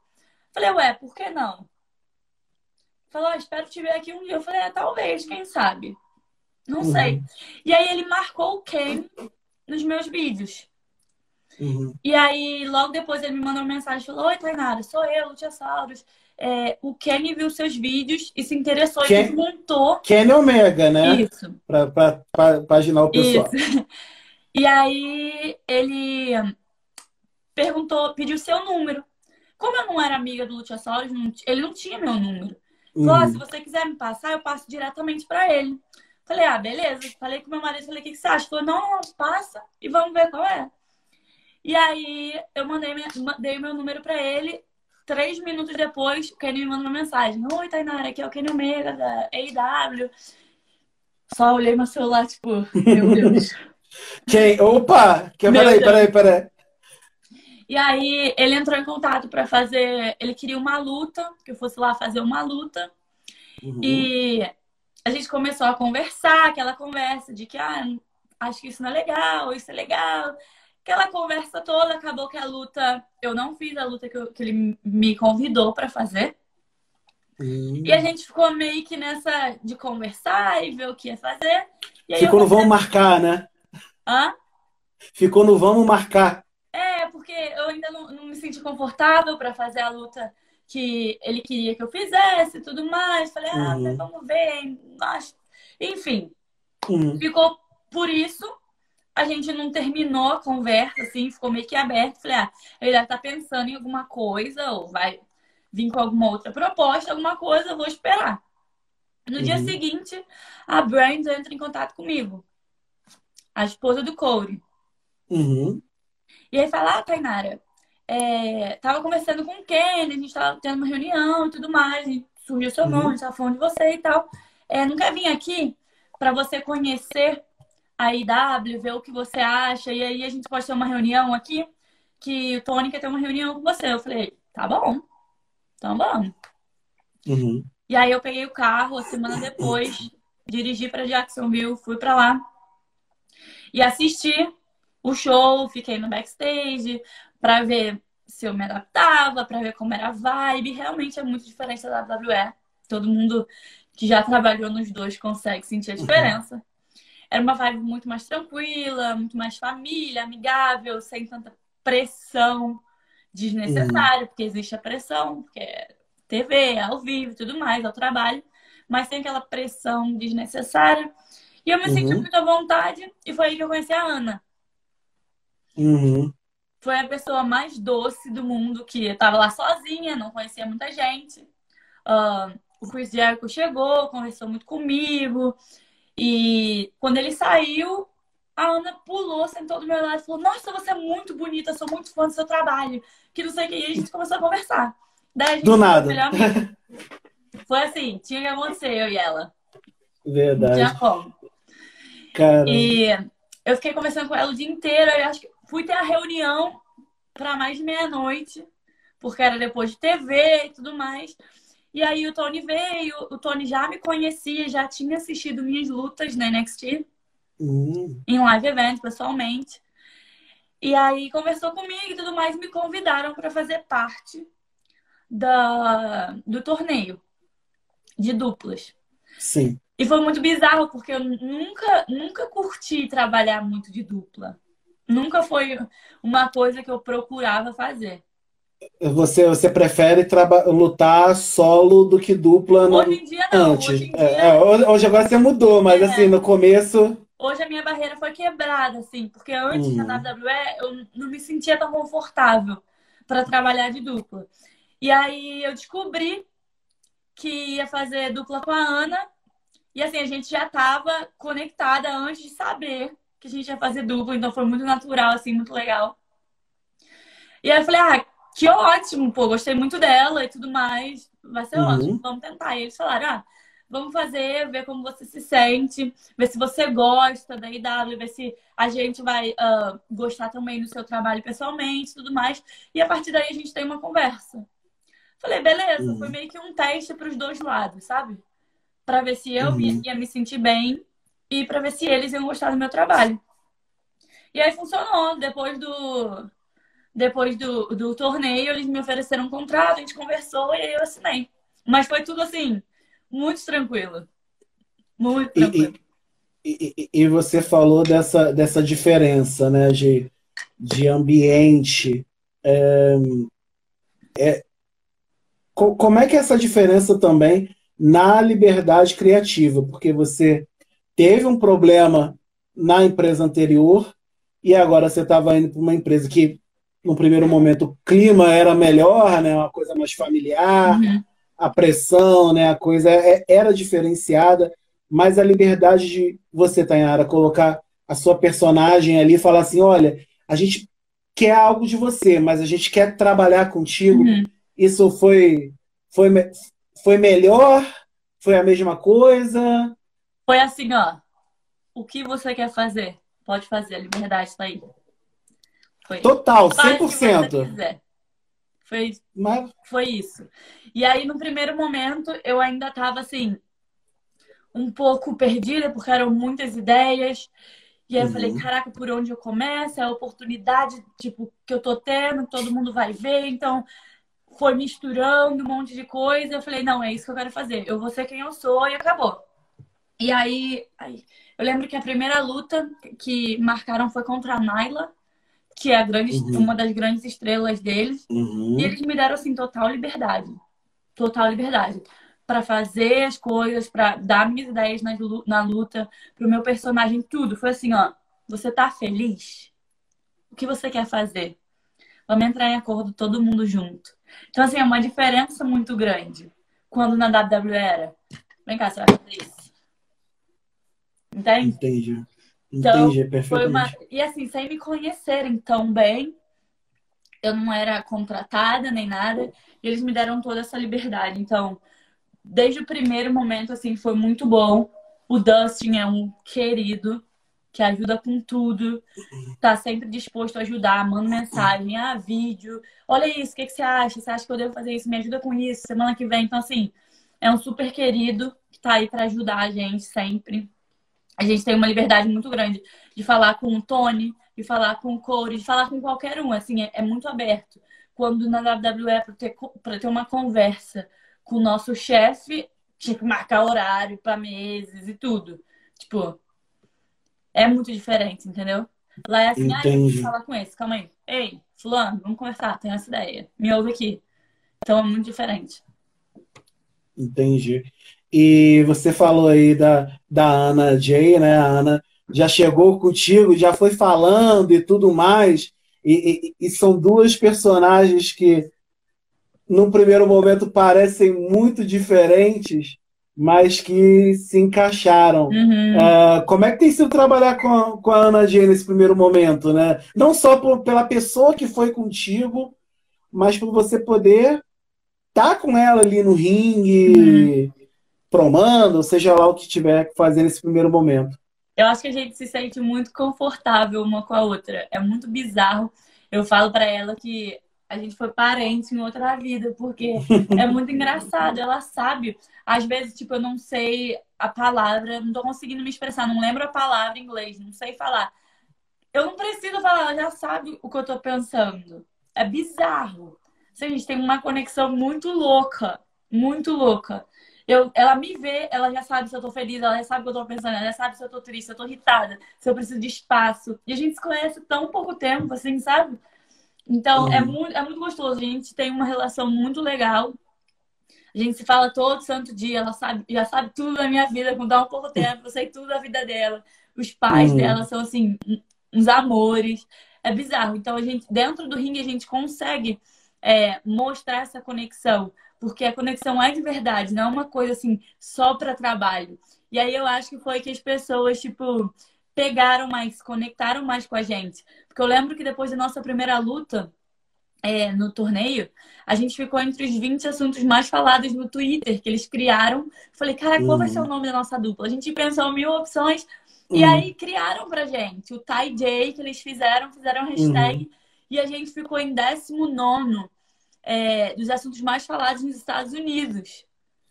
Falei, ué, por que não? Falou, oh, espero te ver aqui um dia. Eu falei, é, talvez, quem sabe? Não uhum. sei. E aí ele marcou o Ken nos meus vídeos. Uhum. E aí, logo depois, ele me mandou uma mensagem falou: Oi, Tainara, sou eu, Lutiasaurus. É, o Kenny viu seus vídeos e se interessou Ken... e desmontou. Kenny Omega, né? Isso. Pra, pra, pra paginar o pessoal. Isso. (laughs) E aí, ele perguntou, pediu seu número. Como eu não era amiga do Lutiasaurus, ele não tinha meu número. Falou: uhum. se você quiser me passar, eu passo diretamente para ele. Falei, ah, beleza. Falei com meu marido, falei, o que, que você acha? Falou, não, não, passa e vamos ver qual é. E aí eu mandei, minha, dei meu número pra ele. Três minutos depois, o Kenny me manda uma mensagem. Oi, Tainara, aqui é o Kenny Omega da AW. Só olhei meu celular, tipo, meu (laughs) Deus. Quem? Opa! Que, peraí, peraí, peraí. E aí ele entrou em contato para fazer. Ele queria uma luta, que eu fosse lá fazer uma luta. Uhum. E a gente começou a conversar, aquela conversa de que, ah, acho que isso não é legal, isso é legal. Aquela conversa toda, acabou que a luta, eu não fiz a luta que, eu, que ele me convidou para fazer. Hum. E a gente ficou meio que nessa de conversar e ver o que ia fazer. ficou no vamos marcar, né? Hã? Ficou no vamos marcar. É, porque eu ainda não, não me senti confortável para fazer a luta que ele queria que eu fizesse e tudo mais. Falei, ah, uhum. vamos ver. Enfim, uhum. ficou por isso. A gente não terminou a conversa, assim, ficou meio que aberto. Falei, ah, ele deve estar tá pensando em alguma coisa, ou vai vir com alguma outra proposta, alguma coisa, eu vou esperar. No uhum. dia seguinte, a Brand entra em contato comigo. A esposa do Corey. Uhum. E aí fala, ah, Tainara, é, tava conversando com o Ken, a gente tava tendo uma reunião e tudo mais, e surgiu seu nome, uhum. a gente tava falando de você e tal. É, não quer vir aqui para você conhecer a IW, ver o que você acha, e aí a gente pode ter uma reunião aqui, que o Tony quer ter uma reunião com você. Eu falei, tá bom, então vamos. Uhum. E aí eu peguei o carro, a semana depois, dirigi para Jacksonville, fui para lá e assisti o show, fiquei no backstage, para ver se eu me adaptava, para ver como era a vibe. Realmente é muito diferente da WWE. Todo mundo que já trabalhou nos dois consegue sentir a diferença. Uhum. Era uma vibe muito mais tranquila, muito mais família, amigável, sem tanta pressão desnecessária, uhum. porque existe a pressão, porque é TV, ao vivo tudo mais, ao trabalho, mas sem aquela pressão desnecessária. E eu me uhum. senti muito à vontade, e foi aí que eu conheci a Ana. Uhum foi a pessoa mais doce do mundo, que estava lá sozinha, não conhecia muita gente. Uh, o Chris Jericho chegou, conversou muito comigo. E quando ele saiu, a Ana pulou, sentou do meu lado e falou: Nossa, você é muito bonita, sou muito fã do seu trabalho. Que não sei o que. E a gente começou a conversar. Daí a gente do nada. (laughs) Foi assim: tinha que acontecer, eu e ela. Verdade. Não tinha como. E eu fiquei conversando com ela o dia inteiro. Eu acho que Fui ter a reunião para mais de meia-noite, porque era depois de TV e tudo mais. E aí o Tony veio, o Tony já me conhecia, já tinha assistido minhas lutas na NXT, uhum. em live event, pessoalmente. E aí conversou comigo e tudo mais, me convidaram para fazer parte da, do torneio de duplas. Sim. E foi muito bizarro, porque eu nunca, nunca curti trabalhar muito de dupla. Nunca foi uma coisa que eu procurava fazer. Você, você prefere lutar solo do que dupla no... Hoje em dia não. Antes. Hoje, dia... É, é, hoje agora você mudou, mas é. assim, no começo. Hoje a minha barreira foi quebrada, assim, porque antes hum. na WWE eu não me sentia tão confortável para trabalhar de dupla. E aí eu descobri que ia fazer dupla com a Ana. E assim, a gente já estava conectada antes de saber que a gente ia fazer dupla, então foi muito natural, assim, muito legal. E aí eu falei, ah, que ótimo, pô, gostei muito dela e tudo mais, vai ser uhum. ótimo, vamos tentar. E eles falaram, ah, vamos fazer, ver como você se sente, ver se você gosta da IW, ver se a gente vai uh, gostar também do seu trabalho pessoalmente tudo mais. E a partir daí a gente tem uma conversa. Falei, beleza, uhum. foi meio que um teste para os dois lados, sabe? Para ver se eu uhum. ia, ia me sentir bem e para ver se eles iam gostar do meu trabalho. E aí funcionou. Depois do, depois do, do torneio, eles me ofereceram um contrato, a gente conversou e aí eu assinei. Mas foi tudo assim, muito tranquilo. Muito tranquilo. E, e, e você falou dessa, dessa diferença, né, de, de ambiente. É, é, como é que é essa diferença também na liberdade criativa? Porque você teve um problema na empresa anterior e agora você estava indo para uma empresa que, no primeiro momento, o clima era melhor, né? uma coisa mais familiar, uhum. a pressão, né? a coisa é, era diferenciada, mas a liberdade de você, Tainara, colocar a sua personagem ali e falar assim: olha, a gente quer algo de você, mas a gente quer trabalhar contigo. Uhum isso foi, foi, foi melhor? Foi a mesma coisa? Foi assim, ó. O que você quer fazer? Pode fazer, a liberdade está aí. Foi. Total, 100%. Foi, Mas... foi isso. E aí, no primeiro momento, eu ainda estava assim, um pouco perdida, porque eram muitas ideias. E aí uhum. eu falei, uhum. caraca, por onde eu começo? É a oportunidade, tipo, que eu tô tendo, todo mundo vai ver. Então, foi misturando um monte de coisa. Eu falei, não, é isso que eu quero fazer. Eu vou ser quem eu sou e acabou. E aí, aí eu lembro que a primeira luta que marcaram foi contra a Naila, que é a grande, uhum. uma das grandes estrelas deles. Uhum. E eles me deram, assim, total liberdade. Total liberdade. para fazer as coisas, para dar minhas ideias na, na luta, pro meu personagem, tudo. Foi assim, ó. Você tá feliz? O que você quer fazer? Vamos entrar em acordo todo mundo junto. Então, assim, é uma diferença muito grande. Quando na WWE era. Vem cá, você vai fazer isso. Entende? Entendi. Então, Entendi, perfeitamente. Uma... E assim, sem me conhecerem tão bem, eu não era contratada nem nada, e eles me deram toda essa liberdade. Então, desde o primeiro momento, assim, foi muito bom. O Dustin é um querido que ajuda com tudo, tá sempre disposto a ajudar, manda mensagem, ah, vídeo, olha isso, o que, que você acha? Você acha que eu devo fazer isso? Me ajuda com isso, semana que vem. Então, assim, é um super querido que tá aí para ajudar a gente sempre. A gente tem uma liberdade muito grande de falar com o Tony, de falar com o Corey, de falar com qualquer um, assim, é, é muito aberto. Quando na WWE, para ter, pra ter uma conversa com o nosso chefe, tinha que marcar horário para meses e tudo. Tipo, é muito diferente, entendeu? Lá é assim, ah, eu falar com esse, calma aí. Ei, fulano, vamos conversar, tenho essa ideia. Me ouve aqui. Então é muito diferente. Entendi. E você falou aí da, da Ana Jay, né? A Ana já chegou contigo, já foi falando e tudo mais. E, e, e são duas personagens que, num primeiro momento, parecem muito diferentes, mas que se encaixaram. Uhum. Uh, como é que tem sido trabalhar com a, com a Ana G nesse primeiro momento, né? Não só por, pela pessoa que foi contigo, mas por você poder estar tá com ela ali no ringue, uhum. Promando, seja lá o que tiver que fazer nesse primeiro momento. Eu acho que a gente se sente muito confortável uma com a outra. É muito bizarro. Eu falo para ela que a gente foi parente em outra vida, porque (laughs) é muito engraçado. Ela sabe. Às vezes, tipo, eu não sei a palavra, não tô conseguindo me expressar, não lembro a palavra em inglês, não sei falar. Eu não preciso falar, ela já sabe o que eu tô pensando. É bizarro. Assim, a gente tem uma conexão muito louca, muito louca. Eu, ela me vê, ela já sabe se eu tô feliz, ela já sabe o que eu tô pensando, ela já sabe se eu tô triste, se eu tô irritada, se eu preciso de espaço. E a gente se conhece tão pouco tempo, assim, sabe? Então, é uhum. é, muito, é muito gostoso. A gente tem uma relação muito legal. A gente se fala todo santo dia. Ela sabe, já sabe tudo da minha vida, com tão pouco tempo. Eu sei tudo da vida dela. Os pais uhum. dela são, assim, uns amores. É bizarro. Então, a gente, dentro do ringue, a gente consegue é, mostrar essa conexão. Porque a conexão é de verdade, não é uma coisa, assim, só para trabalho. E aí, eu acho que foi que as pessoas, tipo, pegaram mais, conectaram mais com a gente. Porque eu lembro que depois da nossa primeira luta, é, no torneio, a gente ficou entre os 20 assuntos mais falados no Twitter que eles criaram. Falei, cara, qual vai ser o uhum. nome da nossa dupla? A gente pensou mil opções e uhum. aí criaram pra gente o Ty J que eles fizeram, fizeram hashtag uhum. e a gente ficou em 19 é, dos assuntos mais falados nos Estados Unidos.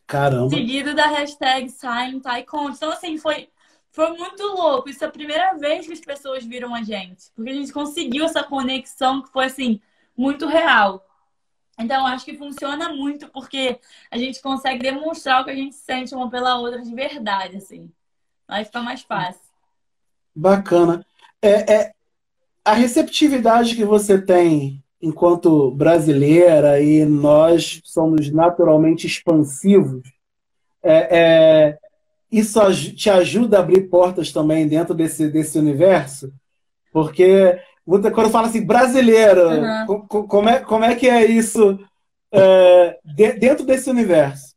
Caramba. Seguido da hashtag Sign Tycoon. Então, assim, foi, foi muito louco. Isso é a primeira vez que as pessoas viram a gente. Porque a gente conseguiu essa conexão que foi, assim, muito real. Então, acho que funciona muito porque a gente consegue demonstrar o que a gente sente uma pela outra de verdade, assim. Aí fica mais fácil. Bacana. É, é, a receptividade que você tem enquanto brasileira e nós somos naturalmente expansivos, é, é, isso te ajuda a abrir portas também dentro desse, desse universo? Porque quando fala assim, brasileiro, uhum. como, é, como é que é isso é, de, dentro desse universo?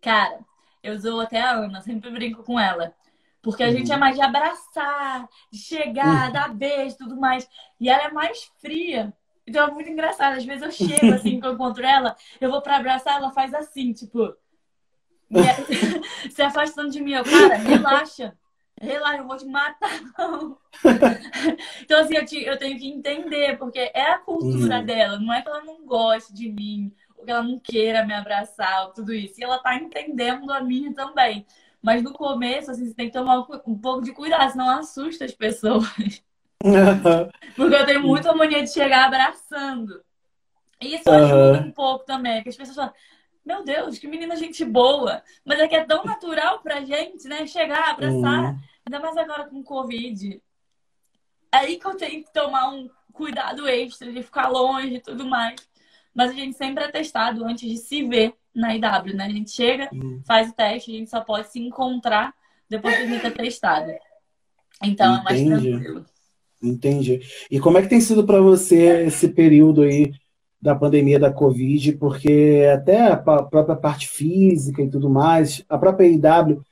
Cara, eu sou até a Ana, sempre brinco com ela. Porque a uhum. gente é mais de abraçar, de chegar, uhum. dar beijo e tudo mais. E ela é mais fria. Então é muito engraçado. Às vezes eu chego assim, que eu encontro ela, eu vou pra abraçar, ela faz assim, tipo. (laughs) se afastando de mim. Eu, cara, relaxa. Relaxa, eu vou te matar. (laughs) então, assim, eu, te, eu, tenho que entender, porque é a cultura uhum. dela. Não é que ela não goste de mim, ou que ela não queira me abraçar, ou tudo isso. E ela tá entendendo a minha também. Mas no começo, assim, você tem que tomar um pouco de cuidado, senão assusta as pessoas. (laughs) porque eu tenho muita mania de chegar abraçando. E isso ajuda um pouco também, porque as pessoas falam, meu Deus, que menina gente boa. Mas é que é tão natural pra gente, né? Chegar, abraçar. Uhum. Ainda mais agora com Covid. É aí que eu tenho que tomar um cuidado extra de ficar longe e tudo mais. Mas a gente sempre é testado antes de se ver na IW, né? A gente chega, uhum. faz o teste, a gente só pode se encontrar depois que a gente é testado. Então Entendi. é mais tranquilo. Entendi. E como é que tem sido para você esse período aí da pandemia da Covid, porque até a própria parte física e tudo mais, a própria IW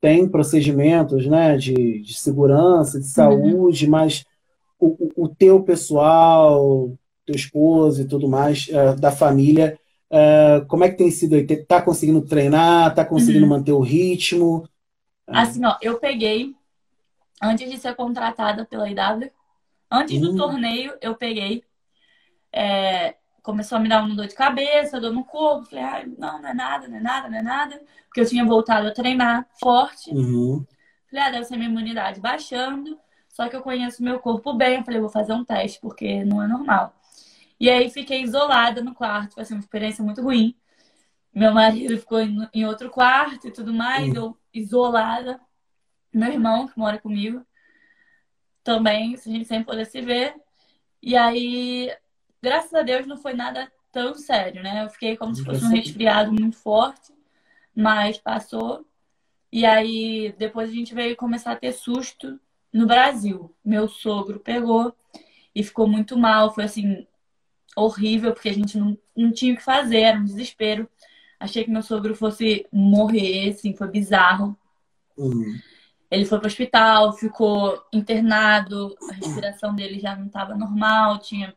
tem procedimentos né, de, de segurança, de saúde, uhum. mas o, o, teu pessoal, teu esposo e tudo mais, uh, da família, uh, como é que tem sido aí? Tá conseguindo treinar? Tá conseguindo uhum. manter o ritmo? Assim, ó, eu peguei, antes de ser contratada pela IW, antes uhum. do torneio, eu peguei. É, começou a me dar uma dor de cabeça, dor no corpo. Falei, ah, não, não é nada, não é nada, não é nada. Porque eu tinha voltado a treinar forte. Uhum. Falei, ah, deve ser minha imunidade baixando. Só que eu conheço meu corpo bem. Eu falei, vou fazer um teste, porque não é normal. E aí fiquei isolada no quarto. Foi assim, uma experiência muito ruim. Meu marido ficou em outro quarto e tudo mais. Uhum. Eu isolada. Meu irmão, que mora comigo, também, se a gente sempre poder se ver. E aí Graças a Deus não foi nada tão sério, né? Eu fiquei como se fosse um resfriado muito forte, mas passou. E aí depois a gente veio começar a ter susto no Brasil. Meu sogro pegou e ficou muito mal. Foi assim, horrível, porque a gente não, não tinha o que fazer, era um desespero. Achei que meu sogro fosse morrer, assim, foi bizarro. Uhum. Ele foi para o hospital, ficou internado, a respiração dele já não estava normal, tinha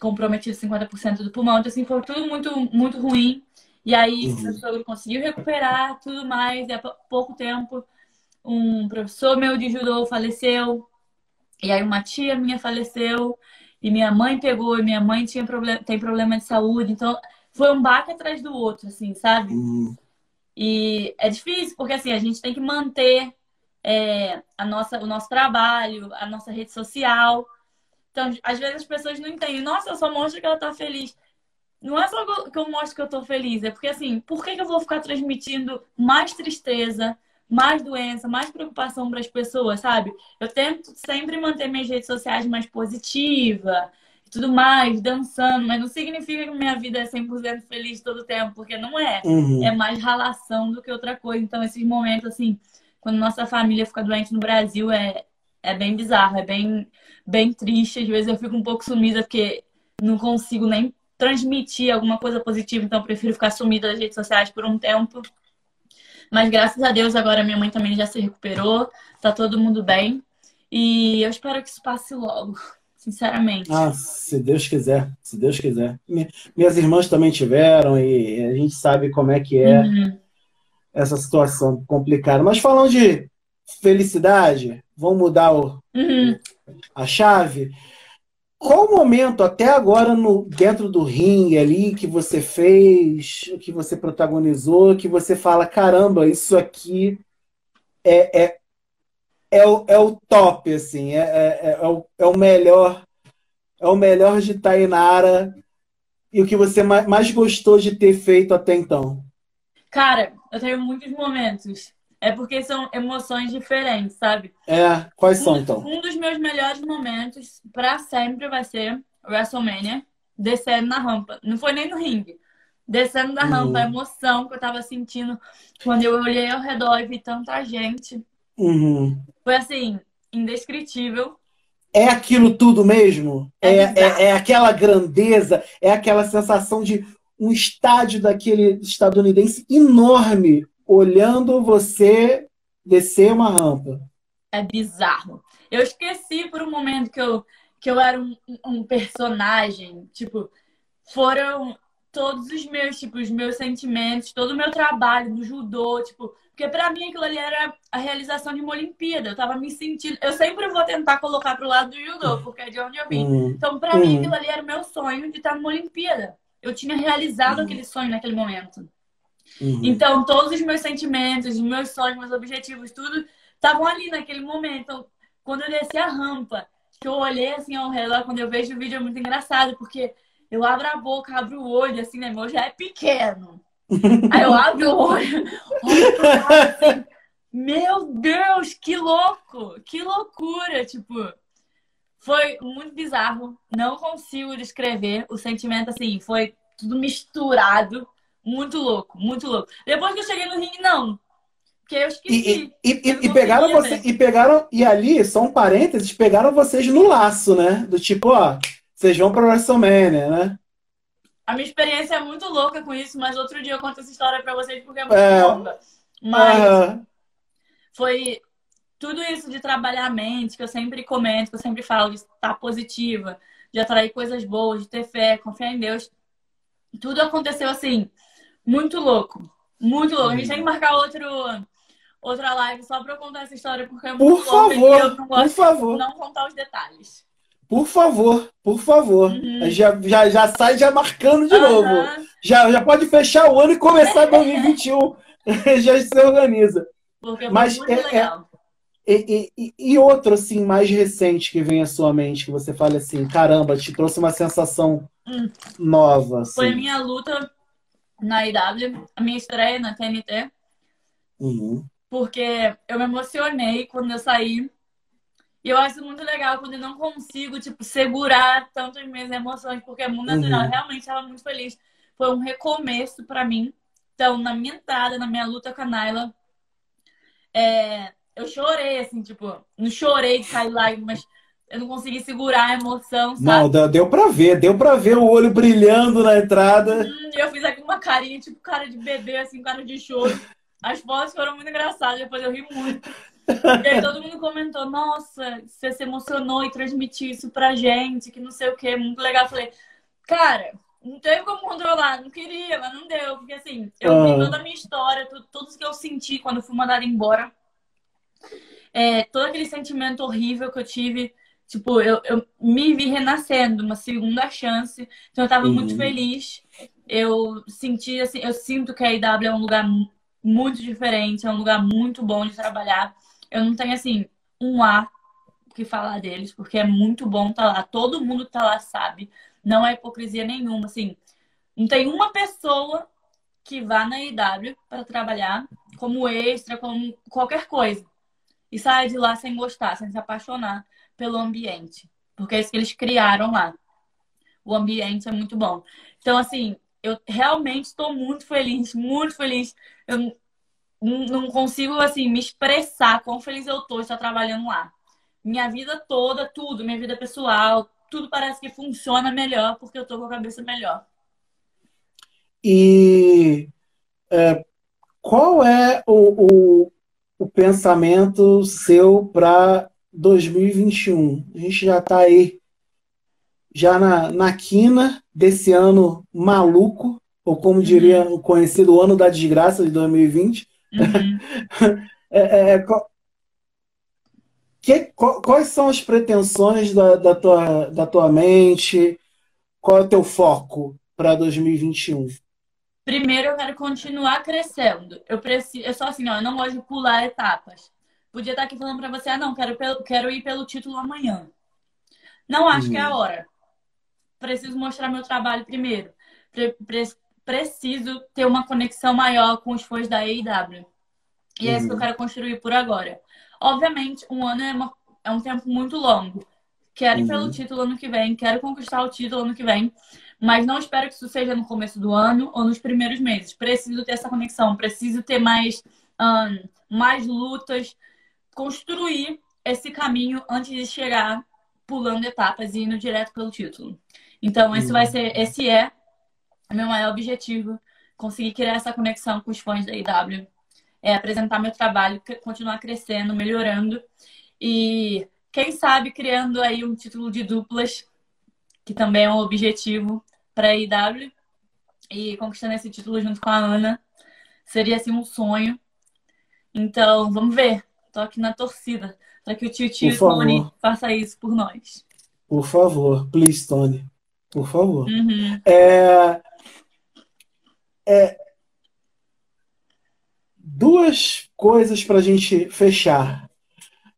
comprometido 50% do pulmão. Então, assim, foi tudo muito, muito ruim. E aí, uhum. meu sogro conseguiu recuperar tudo mais. E há pouco tempo, um professor meu de judô faleceu. E aí, uma tia minha faleceu. E minha mãe pegou. E minha mãe tinha problema, tem problema de saúde. Então, foi um baque atrás do outro, assim, sabe? Uhum. E é difícil, porque, assim, a gente tem que manter é, a nossa, o nosso trabalho, a nossa rede social. Então, às vezes as pessoas não entendem. Nossa, eu só mostro que ela tá feliz. Não é só que eu mostro que eu tô feliz, é porque assim, por que, que eu vou ficar transmitindo mais tristeza, mais doença, mais preocupação para as pessoas, sabe? Eu tento sempre manter minhas redes sociais mais positiva tudo mais, dançando, mas não significa que minha vida é 100% feliz todo o tempo, porque não é. Uhum. É mais ralação do que outra coisa. Então, esses momentos, assim, quando nossa família fica doente no Brasil, é, é bem bizarro, é bem, bem triste. Às vezes eu fico um pouco sumida porque não consigo nem transmitir alguma coisa positiva, então eu prefiro ficar sumida das redes sociais por um tempo. Mas graças a Deus agora minha mãe também já se recuperou, tá todo mundo bem. E eu espero que isso passe logo. Sinceramente. Ah, se Deus quiser, se Deus quiser. Minhas irmãs também tiveram e a gente sabe como é que é uhum. essa situação complicada. Mas falando de felicidade, vamos mudar o, uhum. a chave. Qual o momento até agora no dentro do ringue ali que você fez, que você protagonizou, que você fala caramba, isso aqui é, é, é, o, é o top assim, é, é, é, o, é o melhor é o melhor de Tainara e o que você mais gostou de ter feito até então? Cara, eu tenho muitos momentos. É porque são emoções diferentes, sabe? É, quais são então? Um dos meus melhores momentos para sempre vai ser WrestleMania, descendo na rampa. Não foi nem no ringue. Descendo da rampa, a uhum. emoção que eu tava sentindo quando eu olhei ao redor e vi tanta gente. Uhum. Foi assim, indescritível. É aquilo tudo mesmo? É, é, é, é aquela grandeza, é aquela sensação de um estádio daquele estadunidense enorme olhando você descer uma rampa. É bizarro. Eu esqueci por um momento que eu, que eu era um, um personagem. Tipo, foram todos os meus, tipo, os meus sentimentos, todo o meu trabalho no judô, tipo, porque para mim aquilo ali era a realização de uma Olimpíada. Eu tava me sentindo. Eu sempre vou tentar colocar pro lado do judô, porque é de onde eu vim. Uhum. Então, para uhum. mim, aquilo ali era o meu sonho de estar numa Olimpíada. Eu tinha realizado uhum. aquele sonho naquele momento. Uhum. Então, todos os meus sentimentos, os meus sonhos, meus objetivos, tudo estavam ali naquele momento. Então, quando eu desci a rampa, que eu olhei assim ao redor, quando eu vejo o vídeo é muito engraçado, porque eu abro a boca, abro o olho, assim, né? Meu já é pequeno. Aí eu abro o olho, olho pro lado, assim, meu Deus, que louco! Que loucura! Tipo, foi muito bizarro. Não consigo descrever o sentimento, assim, foi tudo misturado. Muito louco, muito louco. Depois que eu cheguei no ringue, não. Porque eu esqueci. E, e, e, e pegaram você, e pegaram, e ali, só um parênteses, pegaram vocês no laço, né? Do tipo, ó, vocês vão pra WrestleMania, né? A minha experiência é muito louca com isso, mas outro dia eu conto essa história pra vocês porque é muito é... longa. Mas foi tudo isso de trabalhar a mente, que eu sempre comento, que eu sempre falo, de estar positiva, de atrair coisas boas, de ter fé, confiar em Deus. Tudo aconteceu assim, muito louco. Muito louco. A gente tem que marcar outro, outra live só pra eu contar essa história, porque é muito por favor, e eu não gosto por favor. de não contar os detalhes. Por favor, por favor. Uhum. Já, já, já sai já marcando de uhum. novo. Já, já pode fechar o ano e começar (laughs) 2021. (laughs) já se organiza. Porque Mas é, legal. É, e, e, e, outro, assim, mais recente que vem à sua mente, que você fala assim, caramba, te trouxe uma sensação hum. nova. Assim. Foi a minha luta na IW, a minha estreia na TNT. Uhum. Porque eu me emocionei quando eu saí. E eu acho muito legal quando eu não consigo, tipo, segurar tanto as minhas emoções, porque é muito natural. Uhum. Realmente estava muito feliz. Foi um recomeço para mim. Então, na minha entrada, na minha luta com a Naila, é... eu chorei, assim, tipo, não chorei de sair lágrimas, eu não consegui segurar a emoção, sabe? Não, deu pra ver, deu pra ver o olho brilhando na entrada. Hum, eu fiz aqui uma carinha, tipo cara de bebê, assim, cara de choro. As fotos foram muito engraçadas, depois eu ri muito. E aí todo mundo comentou, nossa, você se emocionou e transmitiu isso pra gente, que não sei o que, muito legal. Eu falei, cara, não teve como controlar, não queria, mas não deu. Porque assim, eu ah. vi toda a minha história, tudo, tudo que eu senti quando fui mandada embora. É, todo aquele sentimento horrível que eu tive Tipo, eu, eu me vi renascendo, uma segunda chance. Então eu tava uhum. muito feliz. Eu senti, assim, eu sinto que a IW é um lugar muito diferente, é um lugar muito bom de trabalhar. Eu não tenho, assim, um A que falar deles, porque é muito bom estar tá lá. Todo mundo que tá lá sabe. Não é hipocrisia nenhuma, assim. Não tem uma pessoa que vá na IW para trabalhar como extra, como qualquer coisa. E saia de lá sem gostar, sem se apaixonar pelo ambiente, porque é isso que eles criaram lá. O ambiente é muito bom. Então, assim, eu realmente estou muito feliz, muito feliz. Eu não consigo, assim, me expressar quão feliz eu de estar trabalhando lá. Minha vida toda, tudo, minha vida pessoal, tudo parece que funciona melhor porque eu estou com a cabeça melhor. E é, qual é o, o, o pensamento seu para 2021. A gente já está aí já na, na quina desse ano maluco, ou como diria o conhecido ano da desgraça de 2020. Uhum. (laughs) é, é, é que, quais são as pretensões da, da, tua, da tua mente? Qual é o teu foco para 2021? Primeiro, eu quero continuar crescendo. Eu preciso, eu sou assim, ó, eu não gosto de pular etapas. Podia estar aqui falando para você, ah, não, quero, quero ir pelo título amanhã. Não acho que é a uhum. hora. Preciso mostrar meu trabalho primeiro. Pre pre preciso ter uma conexão maior com os fãs da AEW. E é isso que eu uhum. quero construir por agora. Obviamente, um ano é, uma, é um tempo muito longo. Quero ir pelo uhum. título ano que vem, quero conquistar o título ano que vem, mas não espero que isso seja no começo do ano ou nos primeiros meses. Preciso ter essa conexão, preciso ter mais, um, mais lutas, construir esse caminho antes de chegar pulando etapas e indo direto pelo título. Então, esse vai ser, esse é meu maior objetivo, conseguir criar essa conexão com os fãs da IW, é apresentar meu trabalho, continuar crescendo, melhorando e quem sabe criando aí um título de duplas, que também é um objetivo para a IW e conquistando esse título junto com a Ana. Seria assim um sonho. Então, vamos ver. Tô aqui na torcida para que o tio tio Tony faça isso por nós. Por favor, please, Tony. Por favor. Uhum. É, é, duas coisas para a gente fechar.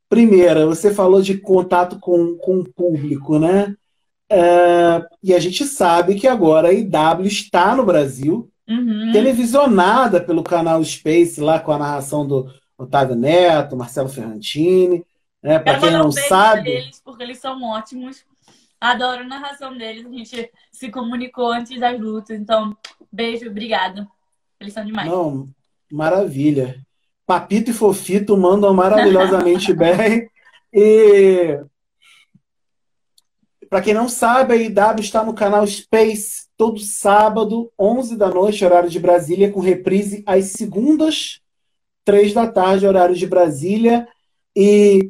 Primeira, você falou de contato com, com o público, né? É, e a gente sabe que agora a IW está no Brasil, uhum. televisionada pelo canal Space, lá com a narração do Otávio Neto, Marcelo Ferrantini. Né? Para quem não um sabe. Eles, porque eles são ótimos. Adoro a narração deles. A gente se comunicou antes das lutas. Então, beijo, obrigada. Eles são demais. Não, maravilha. Papito e Fofito mandam maravilhosamente (laughs) bem. E para quem não sabe, a IW está no canal Space todo sábado, 11 da noite, horário de Brasília, com reprise às segundas, 3 da tarde, horário de Brasília. E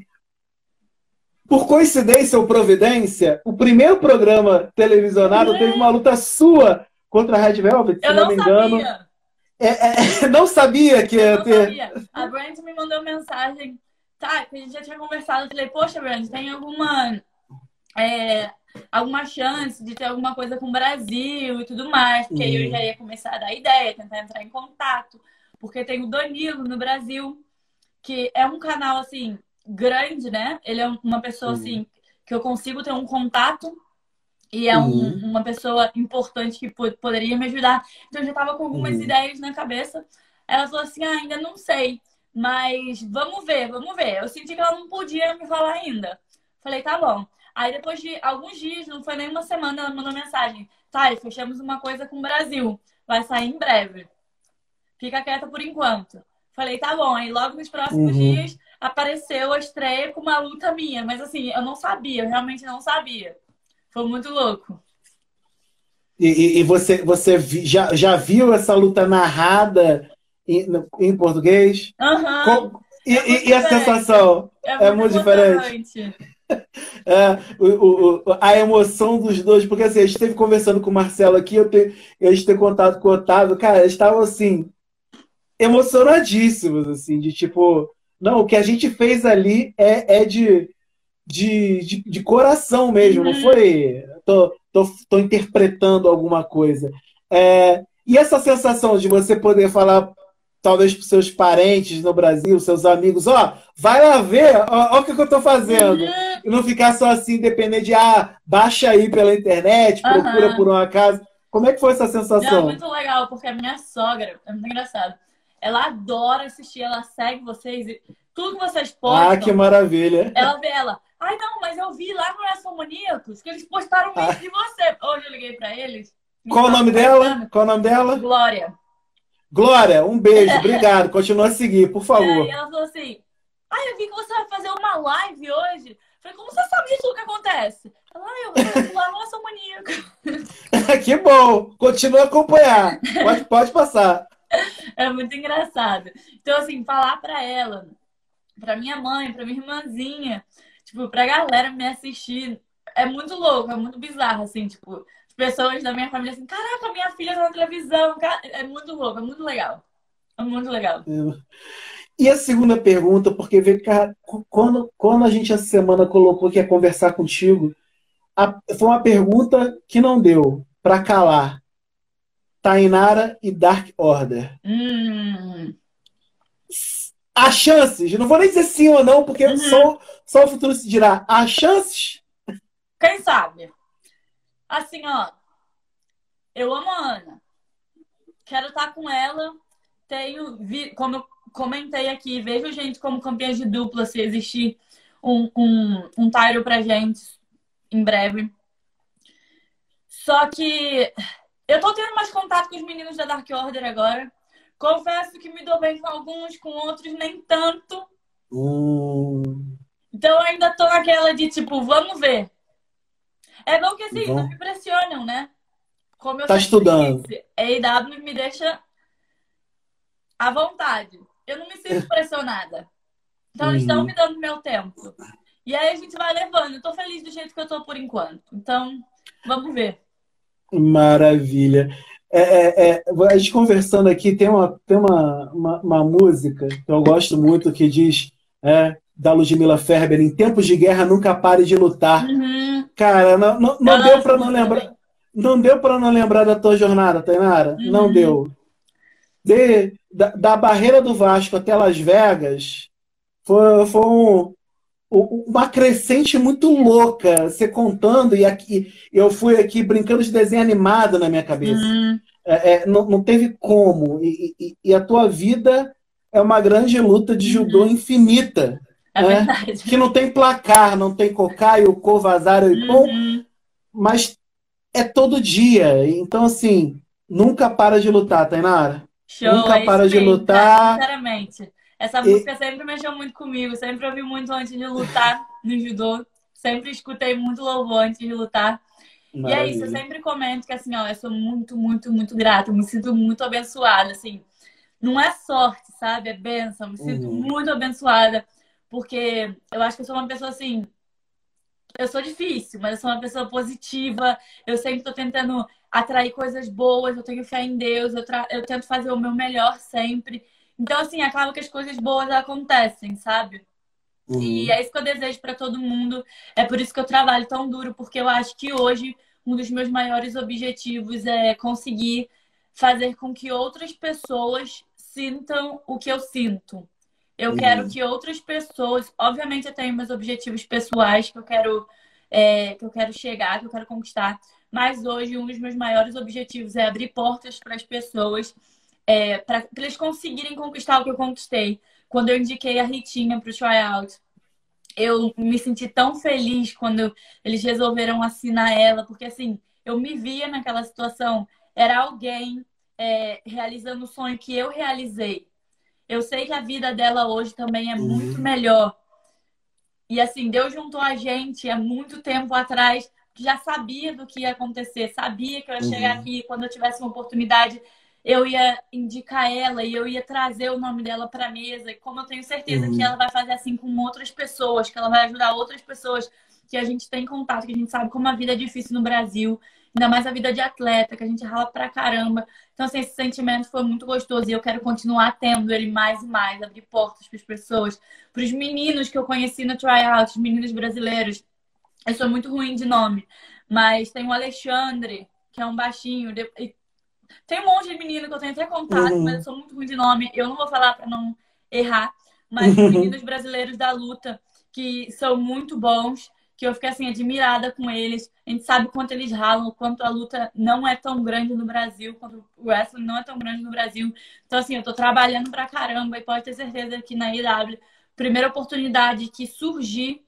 por coincidência ou providência, o primeiro programa televisionado é. teve uma luta sua contra a Red Velvet, se Eu não, não me engano. Sabia. É, é, (laughs) não sabia que ia ter. Sabia. A Brand me mandou mensagem, tá? Que a gente já tinha conversado. Eu falei, poxa, Brand, tem alguma. É, alguma chance de ter alguma coisa com o Brasil e tudo mais, porque uhum. aí eu já ia começar a dar ideia, tentar entrar em contato, porque tem o Danilo no Brasil, que é um canal assim grande, né? Ele é uma pessoa uhum. assim que eu consigo ter um contato e é um, uhum. uma pessoa importante que poderia me ajudar. Então eu já estava com algumas uhum. ideias na cabeça. Ela falou assim: ah, ainda não sei, mas vamos ver, vamos ver. Eu senti que ela não podia me falar ainda. Falei, tá bom. Aí depois de alguns dias, não foi nem uma semana, ela mandou mensagem: tá, fechamos uma coisa com o Brasil. Vai sair em breve. Fica quieta por enquanto. Falei, tá bom. Aí logo nos próximos uhum. dias apareceu a estreia com uma luta minha. Mas assim, eu não sabia, eu realmente não sabia. Foi muito louco. E, e, você, você já, já viu essa luta narrada em, em português? Uhum. Com, e, é e, a sensação? É, é muito, diferente. (laughs) É, o, o, a emoção dos dois, porque assim, a gente esteve conversando com o Marcelo aqui, eu, te, a gente ter contato com o Otávio, cara, eles estavam assim, emocionadíssimos, assim, de tipo, não, o que a gente fez ali é, é de, de, de, de coração mesmo, uhum. não foi. Tô, tô, tô interpretando alguma coisa. É, e essa sensação de você poder falar, talvez para seus parentes no Brasil, seus amigos, ó, vai lá ver, ó, ó o que, que eu estou fazendo. Uhum. E não ficar só assim, depender de, ah, baixa aí pela internet, procura uhum. por uma casa. Como é que foi essa sensação? Não, muito legal, porque a minha sogra, é muito engraçado, ela adora assistir, ela segue vocês e tudo que vocês postam. Ah, que maravilha. Ela vê ela. Ai, não, mas eu vi lá no São Maníacos que eles postaram um vídeo ah. de você. Hoje eu liguei pra eles. Qual o nome dela? Qual o nome dela? Glória. Glória, um beijo, (laughs) obrigado. Continua a seguir, por favor. E ela falou assim: Ai, eu vi que você vai fazer uma live hoje. Falei, como você sabe disso que acontece? Ela, ah, eu vou lá no São Maníaco. (laughs) que bom! Continua a acompanhar. Pode, pode passar. (laughs) É muito engraçado. Então, assim, falar pra ela, pra minha mãe, pra minha irmãzinha, tipo, pra galera me assistir é muito louco, é muito bizarro, assim, tipo, as pessoas da minha família assim, caraca, minha filha tá na televisão, é muito louco, é muito legal. É muito legal. É. E a segunda pergunta, porque vê, cara, quando, quando a gente essa semana colocou que ia conversar contigo, a, foi uma pergunta que não deu para calar. Tainara e Dark Order. Hum. Há chances, não vou nem dizer sim ou não, porque uhum. só, só o futuro se dirá. Há chances? Quem sabe? Assim, ó. Eu amo a Ana. Quero estar com ela. Tenho, como eu comentei aqui, vejo gente como campeã de dupla se existir um, um, um Tyro pra gente em breve. Só que eu tô tendo mais contato com os meninos da Dark Order agora. Confesso que me dou bem com alguns, com outros nem tanto. Hum. Então ainda tô naquela de tipo, vamos ver. É bom que assim, bom. não me pressionam, né? Como eu tá estudando. Disse, EW me deixa à vontade. Eu não me sinto (laughs) pressionada. Então eles estão uhum. me dando meu tempo. E aí a gente vai levando. Eu tô feliz do jeito que eu tô por enquanto. Então, vamos ver. Maravilha. É, é, é, a gente conversando aqui, tem, uma, tem uma, uma, uma, música que eu gosto muito que diz é, da Ludmilla Ferber, em tempos de guerra nunca pare de lutar. Uhum. Cara, não, não, não deu para não lembrar. Não deu para não lembrar da tua jornada, Tainara? Uhum. Não deu. De, da, da, barreira do Vasco até Las Vegas, foi, foi um, uma crescente muito louca, você contando, e aqui eu fui aqui brincando de desenho animado na minha cabeça. Uhum. É, é, não, não teve como. E, e, e, a tua vida é uma grande luta de judô uhum. infinita. É né? verdade. Que não tem placar, não tem cocaio, covazar e pão, uhum. mas é todo dia. Então, assim, nunca para de lutar, Tainara. Show, nunca é para de lutar. Sinceramente. Essa música e... sempre mexeu muito comigo, sempre ouvi muito antes de lutar no judô, sempre escutei muito louvor antes de lutar. Maravilha. E é isso, eu sempre comento que assim, ó, eu sou muito, muito, muito grata, me sinto muito abençoada, assim. Não é sorte, sabe? É bênção, me sinto uhum. muito abençoada, porque eu acho que eu sou uma pessoa assim, eu sou difícil, mas eu sou uma pessoa positiva. Eu sempre estou tentando atrair coisas boas. Eu tenho fé em Deus. Eu, eu tento fazer o meu melhor sempre. Então, assim, acaba que as coisas boas acontecem, sabe? Uhum. E é isso que eu desejo para todo mundo. É por isso que eu trabalho tão duro, porque eu acho que hoje um dos meus maiores objetivos é conseguir fazer com que outras pessoas sintam o que eu sinto. Eu uhum. quero que outras pessoas, obviamente eu tenho meus objetivos pessoais que eu quero é, que eu quero chegar, que eu quero conquistar, mas hoje um dos meus maiores objetivos é abrir portas para as pessoas é, para eles conseguirem conquistar o que eu conquistei. Quando eu indiquei a Ritinha para o tryout, eu me senti tão feliz quando eles resolveram assinar ela, porque assim, eu me via naquela situação. Era alguém é, realizando o sonho que eu realizei. Eu sei que a vida dela hoje também é muito uhum. melhor. E assim, Deus juntou a gente há muito tempo atrás, que já sabia do que ia acontecer, sabia que eu ia chegar uhum. aqui quando eu tivesse uma oportunidade eu ia indicar ela e eu ia trazer o nome dela para a mesa. E como eu tenho certeza uhum. que ela vai fazer assim com outras pessoas, que ela vai ajudar outras pessoas que a gente tem contato, que a gente sabe como a vida é difícil no Brasil, ainda mais a vida de atleta, que a gente rala pra caramba. Então, assim, esse sentimento foi muito gostoso e eu quero continuar tendo ele mais e mais, abrir portas para as pessoas, para os meninos que eu conheci no tryout, os meninos brasileiros. Eu sou muito ruim de nome, mas tem o Alexandre, que é um baixinho, e tem um monte de menino que eu tenho até contato, uhum. mas eu sou muito ruim de nome. Eu não vou falar para não errar. Mas os (laughs) meninos brasileiros da luta, que são muito bons, que eu fiquei assim, admirada com eles. A gente sabe quanto eles ralam, quanto a luta não é tão grande no Brasil, quanto o wrestling não é tão grande no Brasil. Então, assim, eu tô trabalhando pra caramba e pode ter certeza que na IW, primeira oportunidade que surgir,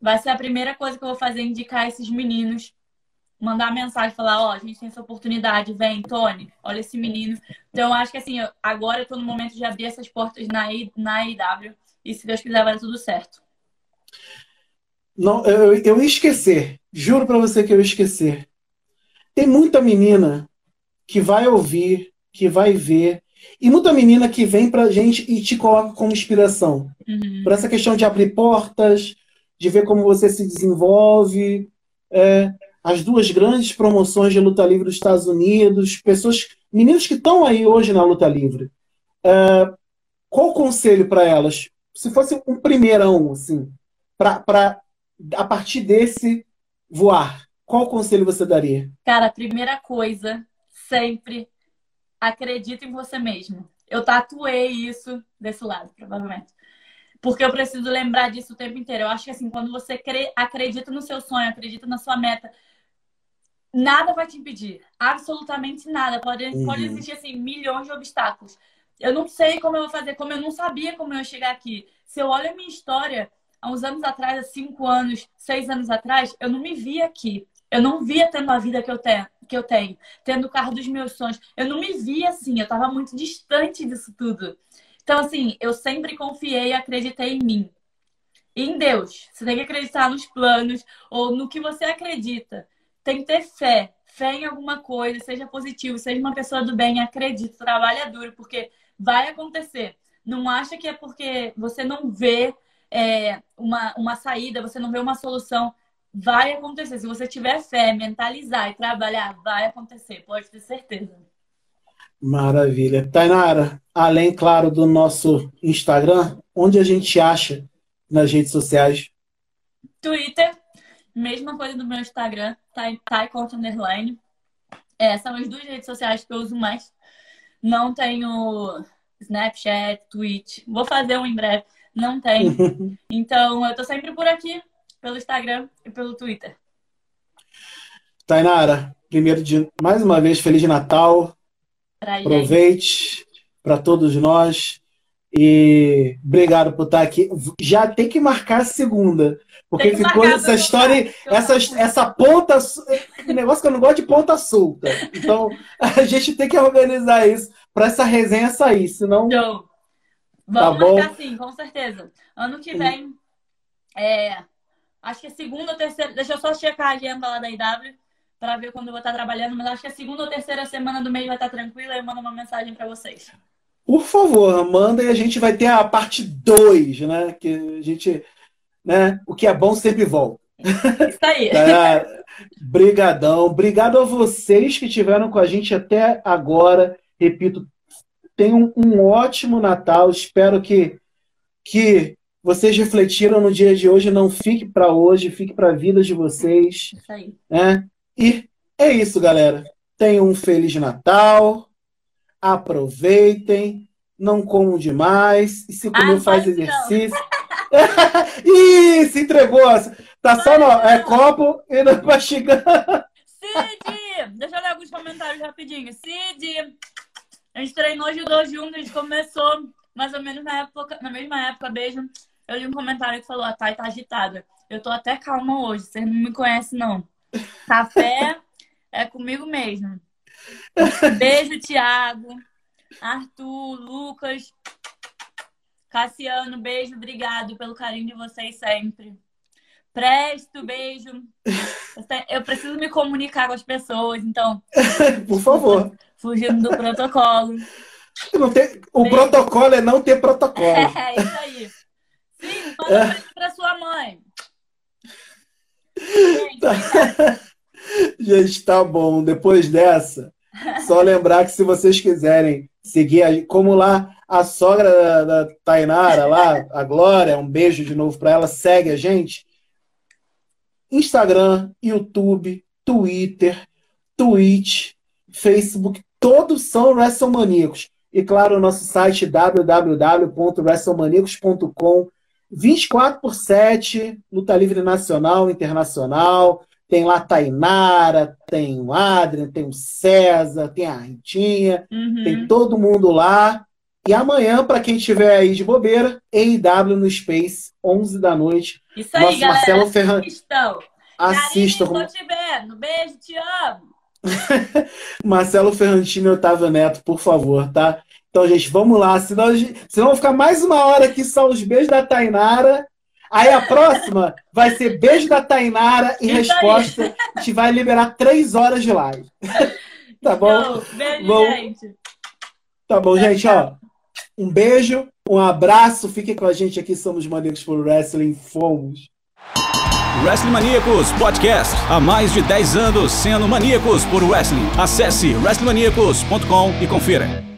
vai ser a primeira coisa que eu vou fazer, indicar esses meninos mandar mensagem, falar, ó, oh, a gente tem essa oportunidade, vem, Tony, olha esse menino. Então, acho que assim, agora eu tô no momento de abrir essas portas na, I, na IW e se Deus quiser vai dar tudo certo. Não, eu, eu ia esquecer, juro para você que eu ia esquecer. Tem muita menina que vai ouvir, que vai ver, e muita menina que vem pra gente e te coloca como inspiração. Uhum. Por essa questão de abrir portas, de ver como você se desenvolve, é, as duas grandes promoções de luta livre dos Estados Unidos, pessoas, meninos que estão aí hoje na luta livre. É, qual o conselho para elas? Se fosse um primeirão, assim, para a partir desse voar, qual conselho você daria? Cara, primeira coisa, sempre acredita em você mesmo. Eu tatuei isso desse lado, provavelmente. Porque eu preciso lembrar disso o tempo inteiro. Eu acho que assim, quando você acredita no seu sonho, acredita na sua meta, nada vai te impedir. Absolutamente nada. Pode, uhum. pode existir assim, milhões de obstáculos. Eu não sei como eu vou fazer, como eu não sabia como eu ia chegar aqui. Se eu olho a minha história, há uns anos atrás, há cinco anos, seis anos atrás, eu não me via aqui. Eu não via tendo a vida que eu tenho, que eu tenho, tendo o carro dos meus sonhos. Eu não me via assim, eu estava muito distante disso tudo. Então, assim, eu sempre confiei e acreditei em mim. E em Deus. Você tem que acreditar nos planos ou no que você acredita. Tem que ter fé. Fé em alguma coisa, seja positivo, seja uma pessoa do bem, acredite, trabalha duro, porque vai acontecer. Não acha que é porque você não vê é, uma, uma saída, você não vê uma solução. Vai acontecer. Se você tiver fé, mentalizar e trabalhar, vai acontecer, pode ter certeza. Maravilha. Tainara, além, claro, do nosso Instagram, onde a gente acha nas redes sociais? Twitter, mesma coisa do meu Instagram, Taiconto Underline. É, são as duas redes sociais que eu uso mais. Não tenho Snapchat, Twitch. Vou fazer um em breve. Não tenho. (laughs) então, eu tô sempre por aqui, pelo Instagram e pelo Twitter. Tainara, primeiro de mais uma vez, Feliz Natal. Aproveite para todos nós. E obrigado por estar aqui. Já tem que marcar a segunda. Porque ficou essa história, essa, essa ponta. Negócio que eu não gosto de ponta solta. Então, (laughs) a gente tem que organizar isso para essa resenha sair, senão. Então, vamos tá marcar sim, com certeza. Ano que vem, é, acho que é segunda ou terceira. Deixa eu só checar a agenda lá da IW para ver quando eu vou estar trabalhando, mas acho que a segunda ou terceira semana do mês vai estar tranquila e eu mando uma mensagem para vocês. Por favor, manda e a gente vai ter a parte 2, né? Que a gente, né? O que é bom sempre volta. Isso aí. É, (laughs) brigadão. Obrigado a vocês que estiveram com a gente até agora. Repito, tenham um ótimo Natal. Espero que, que vocês refletiram no dia de hoje. Não fique para hoje, fique para a vida de vocês. Isso aí. Né? E é isso, galera. Tenham um Feliz Natal. Aproveitem. Não comam demais. E se comer, faz exercício. (laughs) Ih, se entregou. Tá só no é, copo e não mastigando. Cid! Deixa eu ler alguns comentários rapidinho. Cid! A gente treinou judô junto, a gente começou mais ou menos na, época, na mesma época. Beijo. Eu li um comentário que falou: a Thay tá agitada. Eu tô até calma hoje. Vocês não me conhecem, não. Café é comigo mesmo. Beijo, Thiago, Arthur, Lucas, Cassiano, beijo, obrigado pelo carinho de vocês sempre. Presto, beijo. Eu preciso me comunicar com as pessoas, então. (laughs) Por favor. Fugindo do protocolo. Tem, o beijo. protocolo é não ter protocolo. (laughs) É, isso aí. Sim, manda é. pra sua mãe. Gente, tá. (laughs) Gente, tá bom. Depois dessa, só lembrar que se vocês quiserem seguir, como lá a sogra da, da Tainara, lá, a Glória, um beijo de novo para ela, segue a gente. Instagram, YouTube, Twitter, Twitch, Facebook, todos são WrestleManiacos. E claro, o nosso site www.wrestlemaniacos.com 24 por 7, luta livre nacional, internacional, tem lá a Tainara, tem o Adrian, tem o César, tem a Ritinha, uhum. tem todo mundo lá. E amanhã, para quem estiver aí de bobeira, EIW no Space, 11 da noite. Isso aí, Nosso galera. Marcelo Ferran... Assistam. Assistam. Carinho, te vendo. Beijo, te amo. (laughs) Marcelo Ferrantino e Otávio Neto, por favor, tá? Então, gente, vamos lá. Senão, senão vai ficar mais uma hora aqui só os beijos da Tainara. Aí a próxima vai ser beijo da Tainara e Isso resposta. Aí. A gente vai liberar três horas de live. (laughs) (laughs) tá bom? beijo, bom, gente. Tá bom, gente, ó. Um beijo, um abraço. Fiquem com a gente aqui. Somos Maníacos por Wrestling. Fomos. Wrestling Maníacos Podcast. Há mais de 10 anos sendo maníacos por wrestling. Acesse wrestlingmaníacos.com e confira.